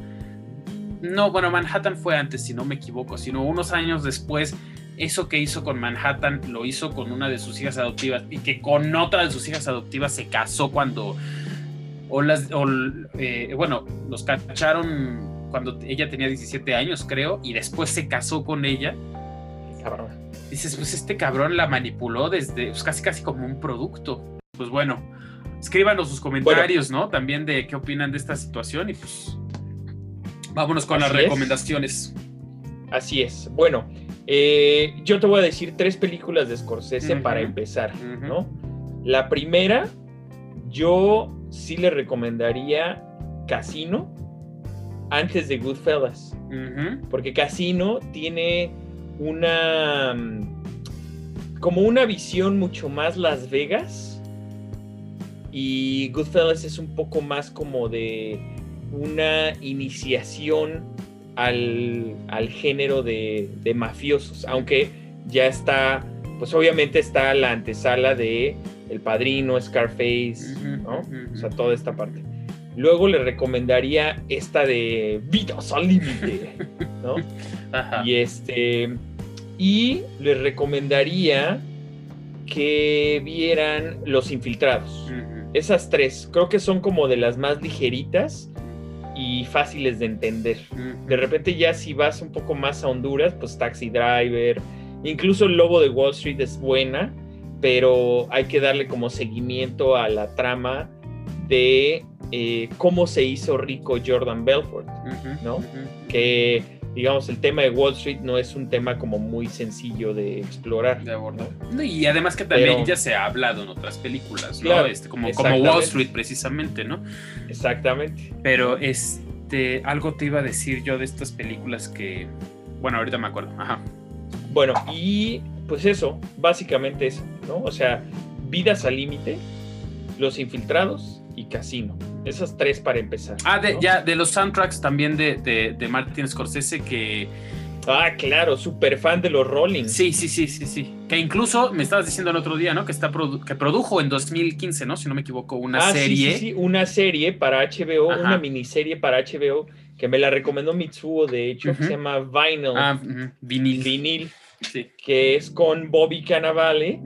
Speaker 2: no, bueno, Manhattan fue antes, si no me equivoco, sino unos años después, eso que hizo con Manhattan lo hizo con una de sus hijas adoptivas y que con otra de sus hijas adoptivas se casó cuando, o las, o, eh, bueno, los cacharon cuando ella tenía 17 años, creo, y después se casó con ella.
Speaker 1: Cabrón.
Speaker 2: Dices, pues este cabrón la manipuló desde, pues casi casi como un producto. Pues bueno, escríbanos sus comentarios, ¿no? También de qué opinan de esta situación y pues vámonos con las recomendaciones.
Speaker 1: Así es. Bueno, eh, yo te voy a decir tres películas de Scorsese para empezar, ¿no? La primera, yo sí le recomendaría Casino antes de Goodfellas. Porque Casino tiene una. como una visión mucho más Las Vegas. Y Goodfellas es un poco más como de una iniciación al, género de, mafiosos, aunque ya está, pues obviamente está la antesala de El Padrino, Scarface, ¿no? O sea, toda esta parte. Luego le recomendaría esta de Vidas al límite, ¿no? Y este, y les recomendaría que vieran Los Infiltrados. Esas tres, creo que son como de las más ligeritas y fáciles de entender. De repente ya si vas un poco más a Honduras, pues Taxi Driver, incluso el Lobo de Wall Street es buena, pero hay que darle como seguimiento a la trama de eh, cómo se hizo rico Jordan Belfort, ¿no? Que digamos, el tema de Wall Street no es un tema como muy sencillo de explorar. De abordar.
Speaker 2: Y además que también ya se ha hablado en otras películas, ¿no? este, como, como Wall Street precisamente, ¿no?
Speaker 1: Exactamente.
Speaker 2: Pero este, algo te iba a decir yo de estas películas que, bueno, ahorita me acuerdo. Ajá.
Speaker 1: Bueno, y pues eso, básicamente eso, ¿no? O sea, vidas al límite, los infiltrados y casino. Esas tres para empezar.
Speaker 2: Ah, de, ya, de los soundtracks también de, de, de Martin Scorsese que...
Speaker 1: Ah, claro, súper fan de los Rolling.
Speaker 2: Sí, sí, sí, sí, sí. Que incluso me estabas diciendo el otro día, ¿no? Que está que produjo en 2015, ¿no? Si no me equivoco, una ah, serie.
Speaker 1: Sí, sí, una serie para HBO, una miniserie para HBO que me la recomendó Mitsuo, de hecho, que se llama Vinyl.
Speaker 2: Ah, vinil.
Speaker 1: Vinil. Sí. Que es con Bobby Cannavale,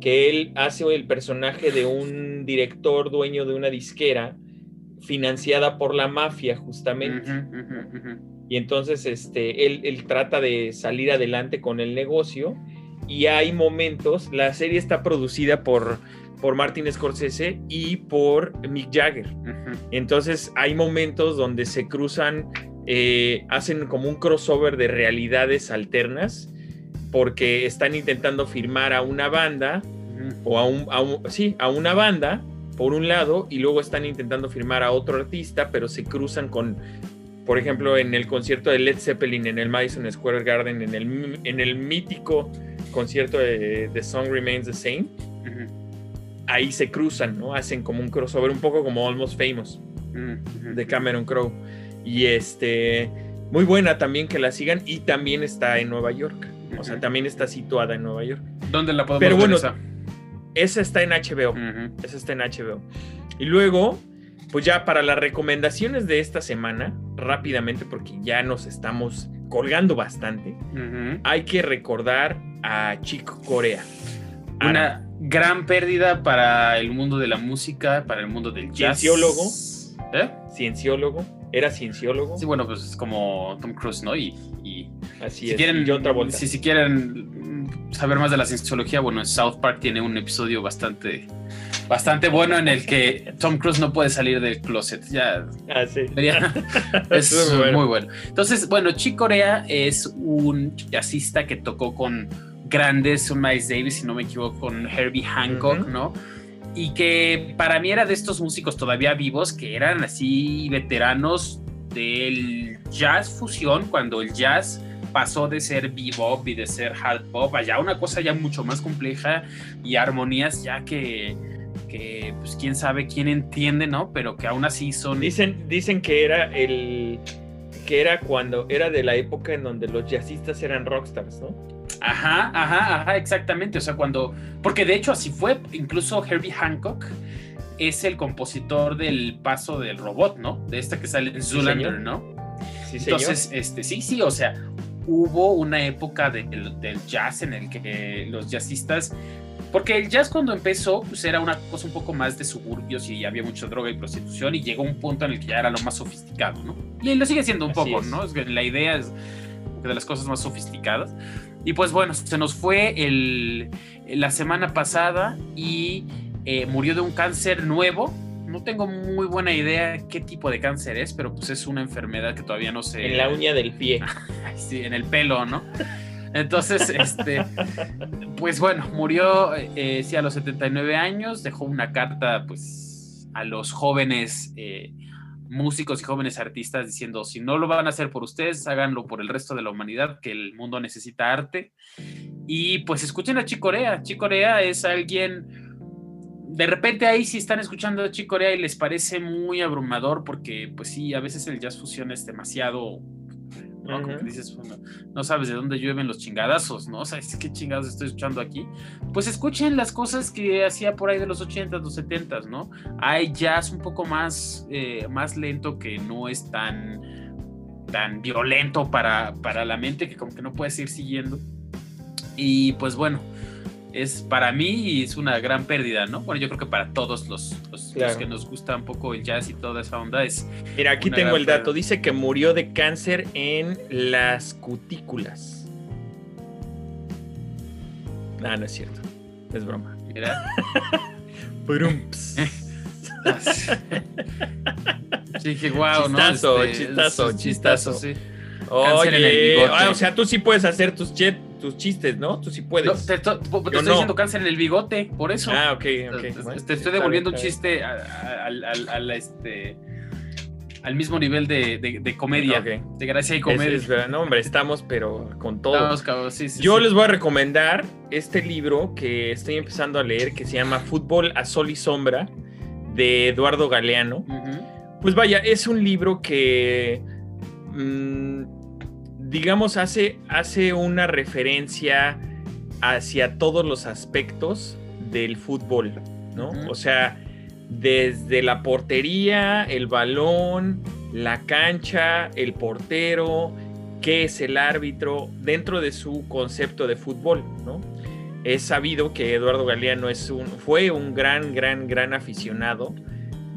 Speaker 1: que él hace el personaje de un director dueño de una disquera financiada por la mafia justamente. Y entonces este, él, trata de salir adelante con el negocio y hay momentos, la serie está producida por, por Martin Scorsese y por Mick Jagger. Entonces hay momentos donde se cruzan, eh, hacen como un crossover de realidades alternas porque están intentando firmar a una banda o a un, a un, sí, a una banda por un lado y luego están intentando firmar a otro artista, pero se cruzan con, por ejemplo, en el concierto de Led Zeppelin en el Madison Square Garden, en el, en el mítico concierto de The Song Remains the Same, ahí se cruzan, ¿no? Hacen como un crossover, un poco como Almost Famous de Cameron Crowe. Y este, muy buena también que la sigan y también está en Nueva York. O sea, también está situada en Nueva York.
Speaker 2: ¿Dónde la podemos
Speaker 1: Pero bueno, esa está en HBO. Esa está en HBO. Y luego, pues ya para las recomendaciones de esta semana, rápidamente, porque ya nos estamos colgando bastante, hay que recordar a Chick Corea.
Speaker 2: Una gran pérdida para el mundo de la música, para el mundo del jazz.
Speaker 1: Cienciólogo. ¿Eh? Cienciólogo. Era cienciólogo.
Speaker 2: Sí, bueno, pues es como Tom Cruise, ¿no? Y,
Speaker 1: Así es. Quieren, John
Speaker 2: Si, si quieren saber más de la cienciología, bueno, South Park tiene un episodio bastante, bastante bueno en el que Tom Cruise no puede salir del closet. Ya.
Speaker 1: Ah, sí.
Speaker 2: es muy bueno. Entonces, bueno, Chick Corea es un jazzista que tocó con grandes, un Miles Davis, si no me equivoco, con Herbie Hancock, ¿no? Y que para mí era de estos músicos todavía vivos que eran así veteranos del jazz fusión, cuando el jazz pasó de ser bebop y de ser hard pop a ya una cosa ya mucho más compleja y armonías ya que, que pues quién sabe quién entiende, ¿no? Pero que aún así son...
Speaker 1: Dicen, dicen que era el... que era cuando era de la época en donde los jazzistas eran rockstars, ¿no?
Speaker 2: Ajá, ajá, ajá, exactamente. O sea, cuando. Porque de hecho así fue. Incluso Herbie Hancock es el compositor del paso del robot, ¿no? De esta que sale en Zoolander, ¿no?
Speaker 1: Sí,
Speaker 2: Entonces, este, sí, sí, o sea, hubo una época del jazz en el que los jazzistas porque el jazz cuando empezó, pues era una cosa un poco más de suburbios y había mucha droga y prostitución y llegó un punto en el que ya era lo más sofisticado, ¿no? Y lo sigue siendo un poco, ¿no? Es que la idea es de las cosas más sofisticadas. Y pues bueno, se nos fue el, la semana pasada y eh, murió de un cáncer nuevo. No tengo muy buena idea qué tipo de cáncer es, pero pues es una enfermedad que todavía no sé.
Speaker 1: En la uña del pie.
Speaker 2: sí, en el pelo, ¿no? Entonces, este, pues bueno, murió eh, sí, a los 79 años, dejó una carta pues a los jóvenes eh, músicos y jóvenes artistas diciendo, si no lo van a hacer por ustedes, háganlo por el resto de la humanidad, que el mundo necesita arte. Y pues escuchen a Chicorea. Chicorea es alguien, de repente ahí si están escuchando a Chicorea y les parece muy abrumador porque pues sí, a veces el jazz fusión es demasiado ¿no? Como que dices, bueno, no sabes de dónde llueven los chingadazos, ¿no? O sea, ¿qué chingados estoy escuchando aquí? Pues escuchen las cosas que hacía por ahí de los 80s, los 70s, ¿no? Hay jazz un poco más, eh, más lento que no es tan, tan violento para, para la mente que como que no puedes ir siguiendo. Y pues bueno, es para mí es una gran pérdida, ¿no? Bueno, yo creo que para todos los, los, que nos gusta un poco el jazz y toda esa onda es.
Speaker 1: Mira, aquí tengo el dato. Dice que murió de cáncer en las cutículas. No, no es cierto. Es broma. Mira.
Speaker 2: sí, que wow,
Speaker 1: ¿no? Chistazo, este, chistazo, chistazo. Sí. Oye, ah, o sea, tú sí puedes hacer tus jet tus chistes, ¿no? Tú sí puedes.
Speaker 2: te, estoy diciendo cáncer en el bigote, por eso.
Speaker 1: Ah, ok, ok.
Speaker 2: Te, estoy devolviendo un chiste al, este al mismo nivel de, comedia, de gracia y comedia.
Speaker 1: no, hombre, estamos, pero con todo. Yo les voy a recomendar este libro que estoy empezando a leer, que se llama Fútbol a Sol y Sombra, de Eduardo Galeano. Pues vaya, es un libro que mm, digamos, hace, hace una referencia hacia todos los aspectos del fútbol, ¿no? O sea, desde la portería, el balón, la cancha, el portero, qué es el árbitro, dentro de su concepto de fútbol, ¿no? Es sabido que Eduardo Galeano es un, fue un gran, gran, gran aficionado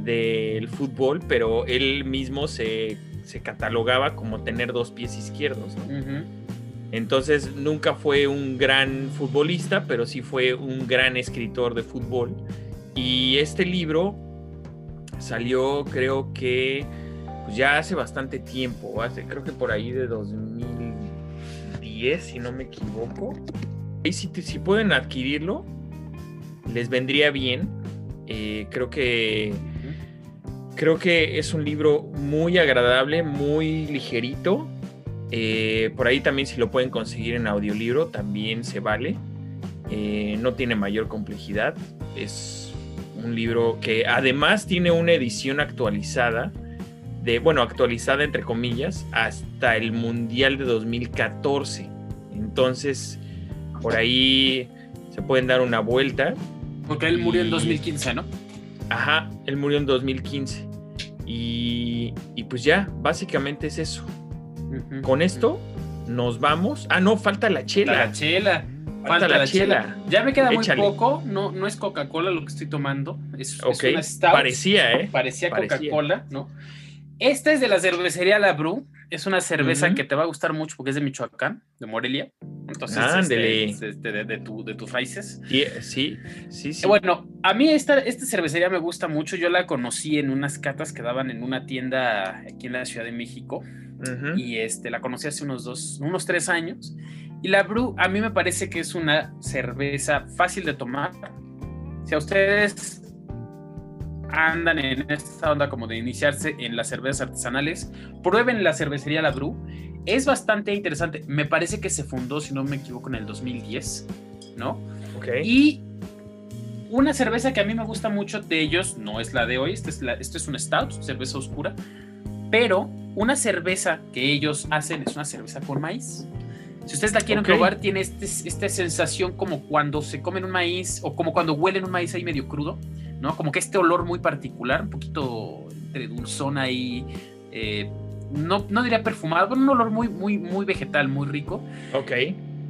Speaker 1: del fútbol, pero él mismo se se catalogaba como tener dos pies izquierdos. Entonces nunca fue un gran futbolista, pero sí fue un gran escritor de fútbol. Y este libro salió creo que pues, ya hace bastante tiempo, hace, creo que por ahí de 2010, si no me equivoco. Y si, si pueden adquirirlo, les vendría bien. Eh, creo que Creo que es un libro muy agradable, muy ligerito. Eh, por ahí también si lo pueden conseguir en audiolibro, también se vale. Eh, no tiene mayor complejidad. Es un libro que además tiene una edición actualizada, de, bueno, actualizada entre comillas, hasta el Mundial de 2014. Entonces, por ahí se pueden dar una vuelta.
Speaker 2: Porque él murió en 2015, ¿no?
Speaker 1: Ajá, él murió en 2015. Y, pues ya, básicamente es eso. Con esto nos vamos. Ah, no, falta la chela.
Speaker 2: La chela. Falta, la, chela. Ya me queda muy poco. No, no es Coca-Cola lo que estoy tomando. Es, una stout.
Speaker 1: Parecía, ¿eh?
Speaker 2: Parecía, Coca-Cola, ¿no? Esta es de la cervecería La Bru. Es una cerveza que te va a gustar mucho porque es de Michoacán, de Morelia. Entonces, este, de, de, tu, de tus raíces.
Speaker 1: Sí, sí, sí,
Speaker 2: Bueno, a mí esta, esta cervecería me gusta mucho. Yo la conocí en unas catas que daban en una tienda aquí en la Ciudad de México. Y este, la conocí hace unos dos, unos tres años. Y la Bru a mí me parece que es una cerveza fácil de tomar. Si a ustedes andan en esta onda como de iniciarse en las cervezas artesanales, prueben la cervecería La Bru. Es bastante interesante. Me parece que se fundó, si no me equivoco, en el 2010, ¿no?
Speaker 1: Ok.
Speaker 2: Y una cerveza que a mí me gusta mucho de ellos, no es la de hoy, esta es, la, esto es un stout, cerveza oscura, pero una cerveza que ellos hacen es una cerveza con maíz. Si ustedes la quieren probar, tiene este, esta sensación como cuando se comen un maíz o como cuando huelen un maíz ahí medio crudo ¿no? Como que este olor muy particular, un poquito entre dulzón ahí, eh, no, no diría perfumado, pero un olor muy, muy, muy vegetal, muy rico.
Speaker 1: Ok.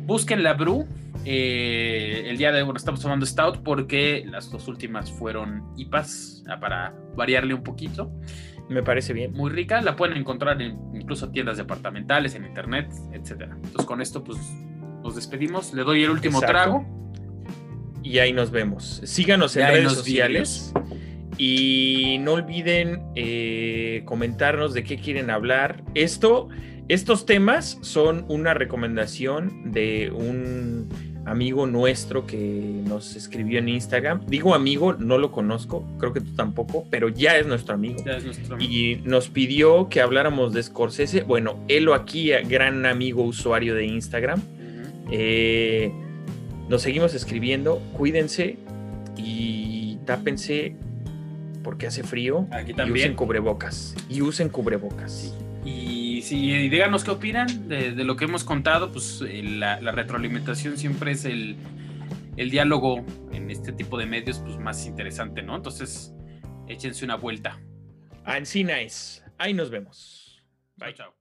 Speaker 2: Busquen la Brew. eh, el día de hoy estamos tomando Stout porque las dos últimas fueron IPAs, ah, para variarle un poquito.
Speaker 1: Me parece bien.
Speaker 2: Muy rica, la pueden encontrar en incluso tiendas departamentales, en internet, etcétera. Entonces con esto pues nos despedimos. Le doy el último
Speaker 1: Exacto.
Speaker 2: trago.
Speaker 1: Y ahí nos vemos. Síganos en
Speaker 2: Ya
Speaker 1: redes sociales. Y no olviden eh, comentarnos de qué quieren hablar. Esto, estos temas son una recomendación de un amigo nuestro que nos escribió en Instagram. Digo amigo, no lo conozco, creo que tú tampoco, pero ya es nuestro amigo.
Speaker 2: Ya es nuestro amigo.
Speaker 1: Y nos pidió que habláramos de Scorsese. Bueno, él o aquí, gran amigo usuario de Instagram. Eh, nos seguimos escribiendo. Cuídense y tápense porque hace frío.
Speaker 2: Aquí
Speaker 1: Y usen
Speaker 2: también.
Speaker 1: cubrebocas. Y usen cubrebocas.
Speaker 2: Y sí, y díganos qué opinan de, de lo que hemos contado, pues eh, la, la retroalimentación siempre es el, el diálogo en este tipo de medios pues más interesante, ¿no? Entonces, échense una vuelta.
Speaker 1: Ancina es. Ahí nos vemos.
Speaker 2: Chao, chao.